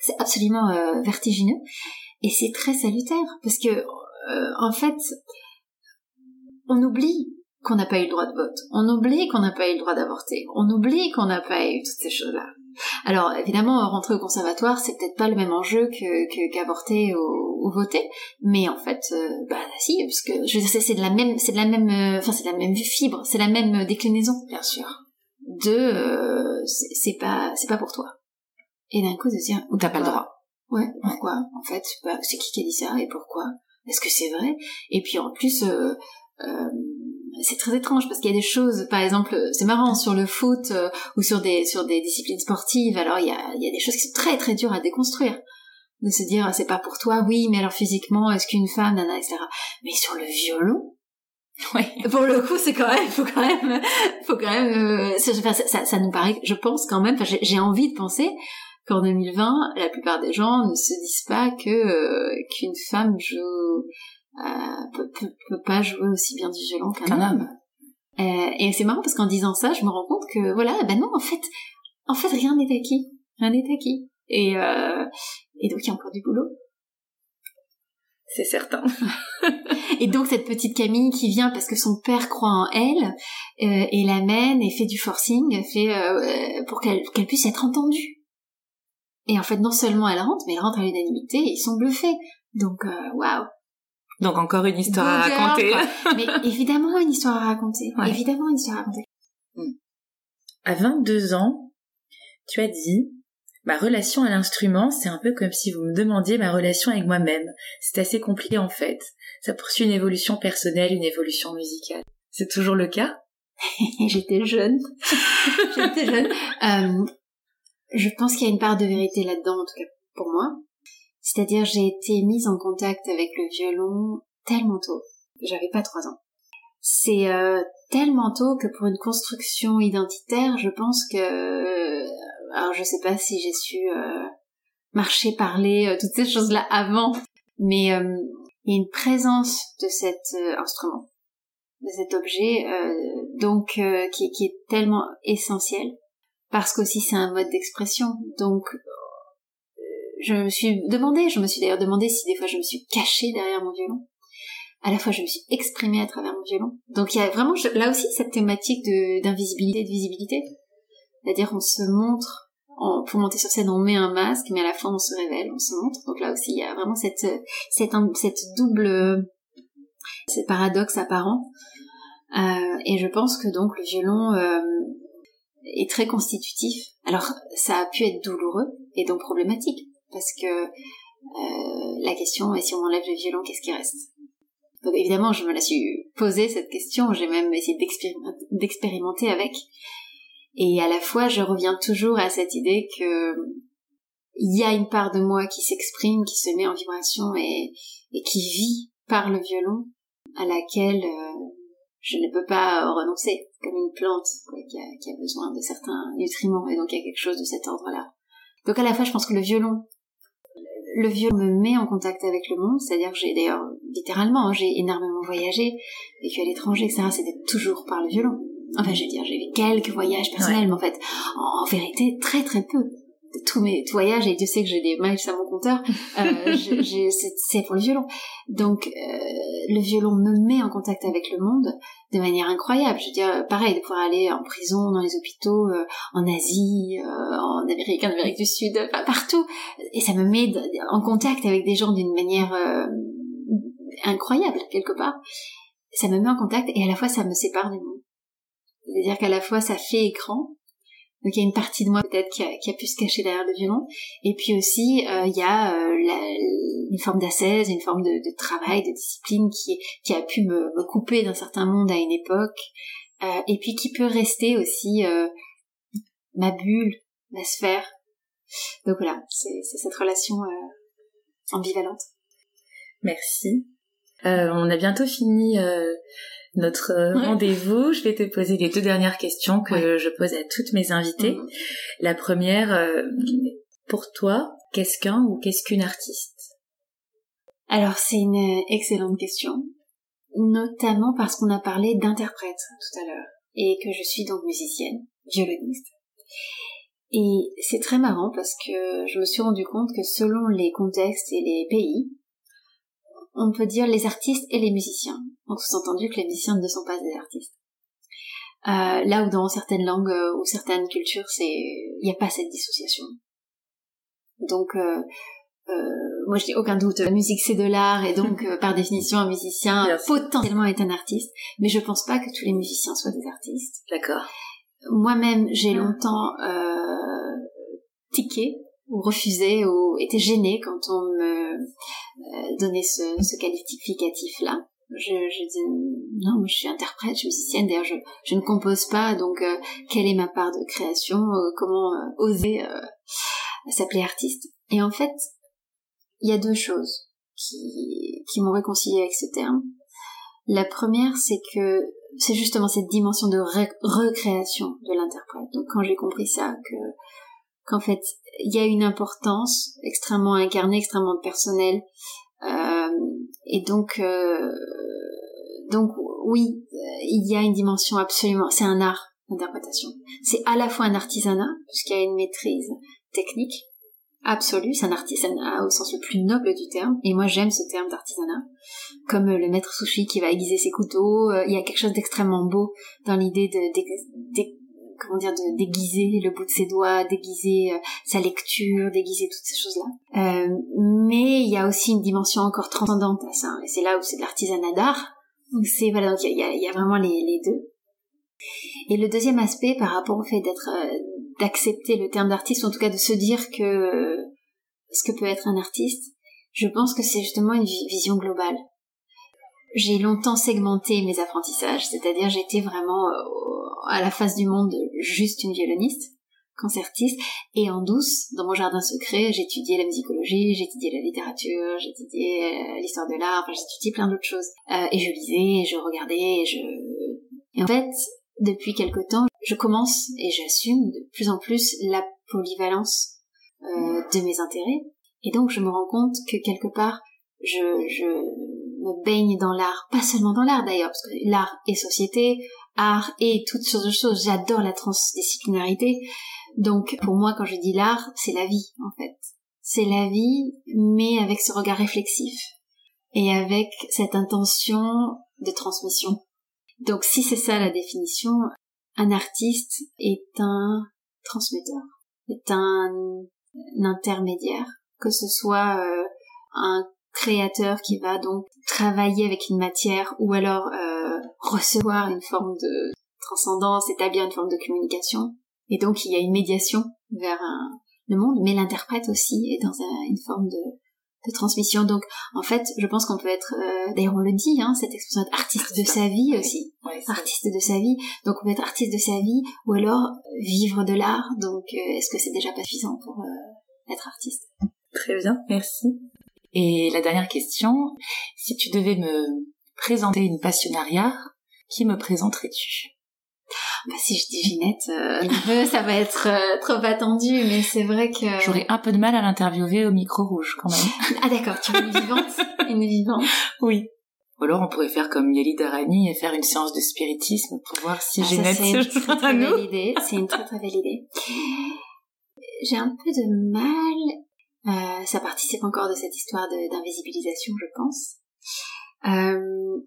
c'est absolument euh, vertigineux et c'est très salutaire parce que euh, en fait, on oublie qu'on n'a pas eu le droit de vote. On oublie qu'on n'a pas eu le droit d'avorter. On oublie qu'on n'a pas eu toutes ces choses-là. Alors évidemment, rentrer au conservatoire, c'est peut-être pas le même enjeu qu'avorter ou, voter, mais en fait, euh, bah si, parce que je veux dire, c'est de la même, c'est de la même, c'est la même fibre, c'est la même déclinaison, bien sûr. De, c'est pas, c'est pas pour toi. Et d'un coup de dire, ou t'as pas le droit. Ouais, pourquoi? En fait, bah, c'est qui qui a dit ça et pourquoi? Est-ce que c'est vrai? Et puis en plus, euh, c'est très étrange parce qu'il y a des choses, par exemple, c'est marrant sur le foot euh, ou sur des sur des disciplines sportives. Alors il y a il y a des choses qui sont très très dures à déconstruire, de se dire c'est pas pour toi, oui, mais alors physiquement, est-ce qu'une femme, nana, etc. Mais sur le violon, ouais. pour le coup, c'est quand même, faut quand même, faut quand même, euh, ça, ça, ça, nous paraît, je pense quand même, j'ai envie de penser qu'en 2020, la plupart des gens ne se disent pas que euh, qu'une femme joue euh, peut, peut, pas jouer aussi bien du violon qu'un homme. Euh, et c'est marrant parce qu'en disant ça, je me rends compte que voilà, ben non, en fait, en fait, rien n'est acquis, rien n'est acquis. Et euh, et donc il y a encore du boulot. C'est certain. et donc cette petite Camille qui vient parce que son père croit en elle euh, et l'amène et fait du forcing, fait euh, pour qu'elle qu'elle puisse être entendue. Et en fait, non seulement elle rentre, mais elle rentre à l'unanimité et ils sont bluffés. Donc waouh. Donc encore une histoire à raconter. Mais évidemment une histoire à raconter. Évidemment une histoire à raconter. Hmm. À 22 ans, tu as dit, ma relation à l'instrument, c'est un peu comme si vous me demandiez ma relation avec moi-même. C'est assez compliqué en fait. Ça poursuit une évolution personnelle, une évolution musicale. C'est toujours le cas? J'étais jeune. J'étais jeune. Euh, je pense qu'il y a une part de vérité là-dedans, en tout cas pour moi. C'est-à-dire j'ai été mise en contact avec le violon tellement tôt. J'avais pas trois ans. C'est euh, tellement tôt que pour une construction identitaire, je pense que euh, alors je sais pas si j'ai su euh, marcher, parler, toutes ces choses-là avant, mais il y a une présence de cet instrument, de cet objet, donc qui, qui est tellement essentiel parce qu'aussi c'est un mode d'expression. Donc je me suis demandé, je me suis d'ailleurs demandé si des fois je me suis cachée derrière mon violon. À la fois, je me suis exprimée à travers mon violon. Donc il y a vraiment là aussi cette thématique d'invisibilité, de, visibilité. C'est-à-dire on se montre, on, pour monter sur scène, on met un masque, mais à la fin on se révèle, on se montre. Donc là aussi, il y a vraiment cette, cette, double, ce paradoxe apparent. Euh, et je pense que donc le violon euh, est très constitutif. Alors ça a pu être douloureux et donc problématique parce que euh, la question est si on enlève le violon, qu'est-ce qui reste? Donc évidemment, je me la suis posée cette question, j'ai même essayé d'expérimenter avec. Et à la fois, je reviens toujours à cette idée que il y a une part de moi qui s'exprime, qui se met en vibration et, qui vit par le violon, à laquelle euh, je ne peux pas renoncer, comme une plante qui, a, qui a besoin de certains nutriments, et donc il y a quelque chose de cet ordre-là. Donc à la fois, je pense que le violon le violon me met en contact avec le monde, c'est-à-dire que j'ai d'ailleurs littéralement, hein, j'ai énormément voyagé, vécu à l'étranger, etc. C'était toujours par le violon. Enfin, je veux dire, j'ai eu quelques voyages personnels, mais en fait, en, vérité, très très peu tous mes voyages, et Dieu sait que j'ai des miles à mon compteur, euh, c'est pour le violon. Donc, euh, le violon me met en contact avec le monde de manière incroyable. Je veux dire, pareil, de pouvoir aller en prison, dans les hôpitaux, euh, en Asie, euh, en Amérique, en Amérique du Sud, partout. Et ça me met en contact avec des gens d'une manière euh, incroyable, quelque part. Ça me met en contact et à la fois ça me sépare du monde. C'est-à-dire qu'à la fois ça fait écran, Donc il y a une partie de moi peut-être qui a, pu se cacher derrière le violon. Et puis aussi il y a une forme d'assaise, une forme de, travail, de discipline qui, a pu me, couper d'un certain monde à une époque. et puis qui peut rester aussi ma bulle, ma sphère. Donc voilà, c'est cette relation ambivalente. Merci. Euh, on a bientôt fini euh, notre rendez-vous. Je vais te poser les deux dernières questions que je pose à toutes mes invitées. Mhm. La première, euh, pour toi, qu'est-ce qu'un ou qu'est-ce qu'une artiste? Alors c'est une excellente question, notamment parce qu'on a parlé d'interprète tout à l'heure et que je suis donc musicienne, violoniste. Et c'est très marrant parce que je me suis rendu compte que selon les contextes et les pays, on peut dire les artistes et les musiciens. Donc sous-entendu que les musiciens ne sont pas des artistes. Euh, là où dans certaines langues euh, ou certaines cultures, c'est il n'y a pas cette dissociation. Donc euh, moi je dis aucun doute, la musique c'est de l'art et donc par définition un musicien potentiellement est un artiste, mais je pense pas que tous les musiciens soient des artistes. D'accord. Moi-même j'ai longtemps tiqué ou refusé ou était gêné quand on me euh, donnait ce, ce qualificatif là. Je, je dis non, moi je suis interprète, je suis musicienne. D'ailleurs, je, je ne compose pas, donc euh, quelle est ma part de création euh, Comment oser s'appeler artiste? Et en fait, il y a deux choses qui, qui m'ont réconcilié avec ce terme. La première, c'est que c'est justement cette dimension de recréation de l'interprète. Donc quand j'ai compris ça, que qu'en fait il y a une importance extrêmement incarnée, extrêmement personnelle, euh, et donc euh, donc oui, il y a une dimension absolument, c'est un art d'interprétation. C'est à la fois un artisanat puisqu'il y a une maîtrise technique absolue, c'est un artisanat au sens le plus noble du terme, et moi j'aime ce terme d'artisanat, comme le maître sushi qui va aiguiser ses couteaux, euh, il y a quelque chose d'extrêmement beau dans l'idée de, comment dire, de déguiser le bout de ses doigts, déguiser euh, sa lecture, déguiser toutes ces choses-là. Euh, mais il y a aussi une dimension encore transcendante à ça, et c'est là où c'est de l'artisanat d'art. C'est voilà, donc il y a, vraiment les, deux. Et le deuxième aspect par rapport au fait d'être, euh, d'accepter le terme d'artiste, ou en tout cas de se dire que ce que peut être un artiste, je pense que c'est justement une vision globale j'ai longtemps segmenté mes apprentissages, c'est-à-dire j'étais vraiment à la face du monde juste une violoniste, concertiste, et en douce, dans mon jardin secret, j'étudiais la musicologie, j'étudiais la littérature, j'étudiais euh, l'histoire de l'art, enfin j'étudiais plein d'autres choses. Euh, et je lisais, je regardais, et je... Et en fait, depuis quelque temps, je commence, et j'assume de plus en plus la polyvalence euh, de mes intérêts. Et donc je me rends compte que quelque part, je, je me baigne dans l'art, pas seulement dans l'art d'ailleurs, parce que l'art et société, art et toutes sortes de choses. J'adore la transdisciplinarité. Donc pour moi, quand je dis l'art, c'est la vie en fait. C'est la vie, mais avec ce regard réflexif et avec cette intention de transmission. Donc si c'est ça la définition, un artiste est un transmetteur, est un, intermédiaire, que ce soit euh, un créateur qui va donc travailler avec une matière ou alors euh, recevoir une forme de transcendance, établir une forme de communication. Et donc il y a une médiation vers le monde, mais l'interprète aussi est dans une forme de, transmission. Donc en fait, je pense qu'on peut être, euh, d'ailleurs on le dit, hein, cette expression être artiste de sa vie aussi, artiste de sa vie. Donc on peut être artiste de sa vie ou alors vivre de l'art. Donc euh, est-ce que c'est déjà pas suffisant pour être artiste? Très bien, merci. Et la dernière question, si tu devais me présenter une passionnariat, qui me présenterais-tu? Bah, si je dis Ginette, euh, ça va être euh, trop attendu, mais c'est vrai que... J'aurais un peu de mal à l'interviewer au micro rouge, quand même. ah d'accord, tu veux une vivante Une vivante Oui. Ou alors on pourrait faire comme Yali Darani et faire une séance de spiritisme pour voir si ah, Ginette se joint à nous. C'est une très très belle idée. J'ai un peu de mal euh, ça participe encore de cette histoire d'invisibilisation, je pense. Euh,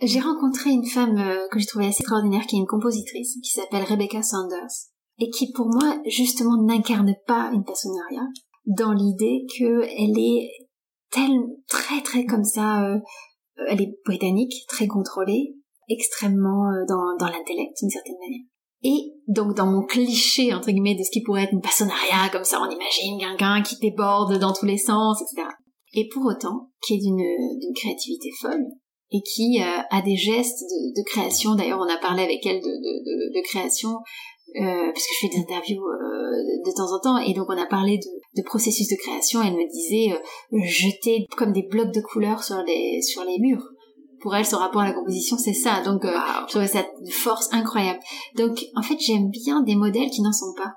j'ai rencontré une femme euh, que j'ai trouvée assez extraordinaire, qui est une compositrice, qui s'appelle Rebecca Sanders, et qui pour moi justement n'incarne pas une personnaria, dans l'idée qu'elle est telle, très très comme ça, euh, elle est britannique, très contrôlée, extrêmement dans, dans l'intellect d'une certaine manière. Et donc dans mon cliché entre guillemets de ce qui pourrait être une passionnariat, comme ça on imagine quelqu'un qui déborde dans tous les sens, etc. Et pour autant, qui est d'une créativité folle et qui euh, a des gestes de, création. D'ailleurs, on a parlé avec elle de, création euh, parce que je fais des interviews euh, de temps en temps et donc on a parlé de, processus de création. Elle me disait euh, jeter comme des blocs de couleurs sur les murs. Pour elle, son rapport à la composition, c'est ça. Donc, euh, je trouvais ça de force incroyable. Donc, en fait, j'aime bien des modèles qui n'en sont pas.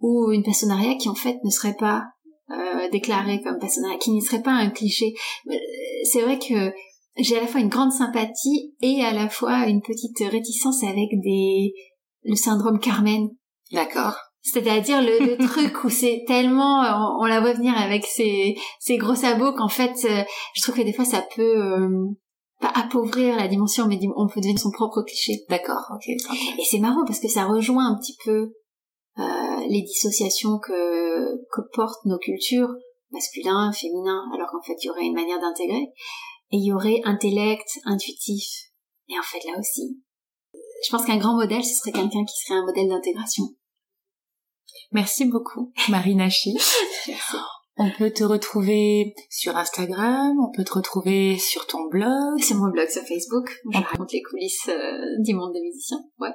Ou une personnariat qui, en fait, ne serait pas euh, déclaré comme personnariat, qui ne serait pas un cliché. Euh, c'est vrai que j'ai à la fois une grande sympathie et à la fois une petite réticence avec des le syndrome Carmen. D'accord. C'est-à-dire le, le truc où c'est tellement on, la voit venir avec ses, ses gros sabots qu'en fait je trouve que des fois ça peut pas appauvrir la dimension, mais on peut devenir son propre cliché. D'accord, ok. Et c'est marrant parce que ça rejoint un petit peu euh, les dissociations que, que portent nos cultures, masculin, féminin, alors qu'en fait il y aurait une manière d'intégrer. Et il y aurait intellect, intuitif. Et en fait là aussi, je pense qu'un grand modèle, ce serait quelqu'un qui serait un modèle d'intégration. Merci beaucoup, Marina Chi. On peut te retrouver sur Instagram, on peut te retrouver sur ton blog. C'est mon blog sur Facebook, je raconte les coulisses euh, du monde des musiciens, ouais.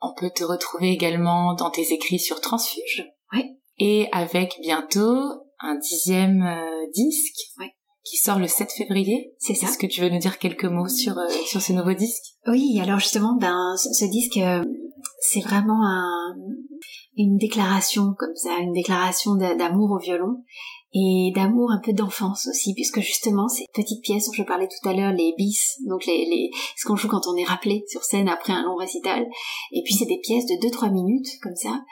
On peut te retrouver également dans tes écrits sur Transfuge. Ouais. Et avec bientôt un dixième euh, disque. Ouais. Qui sort le 7 février. C'est ça. Est-ce que tu veux nous dire quelques mots sur, euh, sur ce nouveau disque? Oui, alors justement, ben, ce, ce disque, c'est vraiment un, une déclaration comme ça, une déclaration d'amour au violon et d'amour un peu d'enfance aussi, puisque justement ces petites pièces dont je parlais tout à l'heure, les bis, donc les, les ce qu'on joue quand on est rappelé sur scène après un long récital, et puis c'est des pièces de 2-3 minutes comme ça,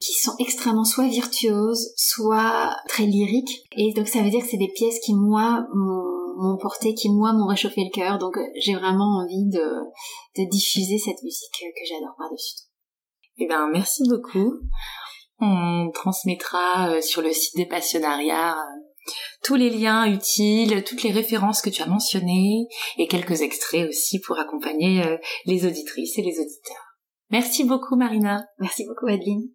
qui sont extrêmement soit virtuoses, soit très lyriques, et donc ça veut dire que c'est des pièces qui moi m'ont porté, qui moi m'ont réchauffé le cœur, donc j'ai vraiment envie de, de diffuser cette musique que j'adore par-dessus tout. Eh ben, merci beaucoup. On transmettra euh, sur le site des passionnariats euh, tous les liens utiles, toutes les références que tu as mentionnées et quelques extraits aussi pour accompagner euh, les auditrices et les auditeurs. Merci beaucoup Marina. Merci beaucoup Adeline.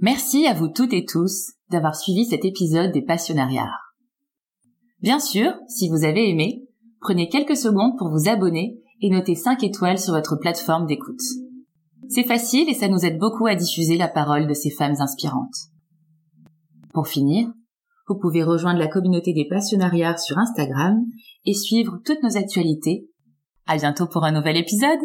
Merci à vous toutes et tous d'avoir suivi cet épisode des Passionnariats. Bien sûr, si vous avez aimé, prenez quelques secondes pour vous abonner et notez 5 étoiles sur votre plateforme d'écoute. C'est facile et ça nous aide beaucoup à diffuser la parole de ces femmes inspirantes. Pour finir, vous pouvez rejoindre la communauté des passionnariats sur Instagram et suivre toutes nos actualités. À bientôt pour un nouvel épisode!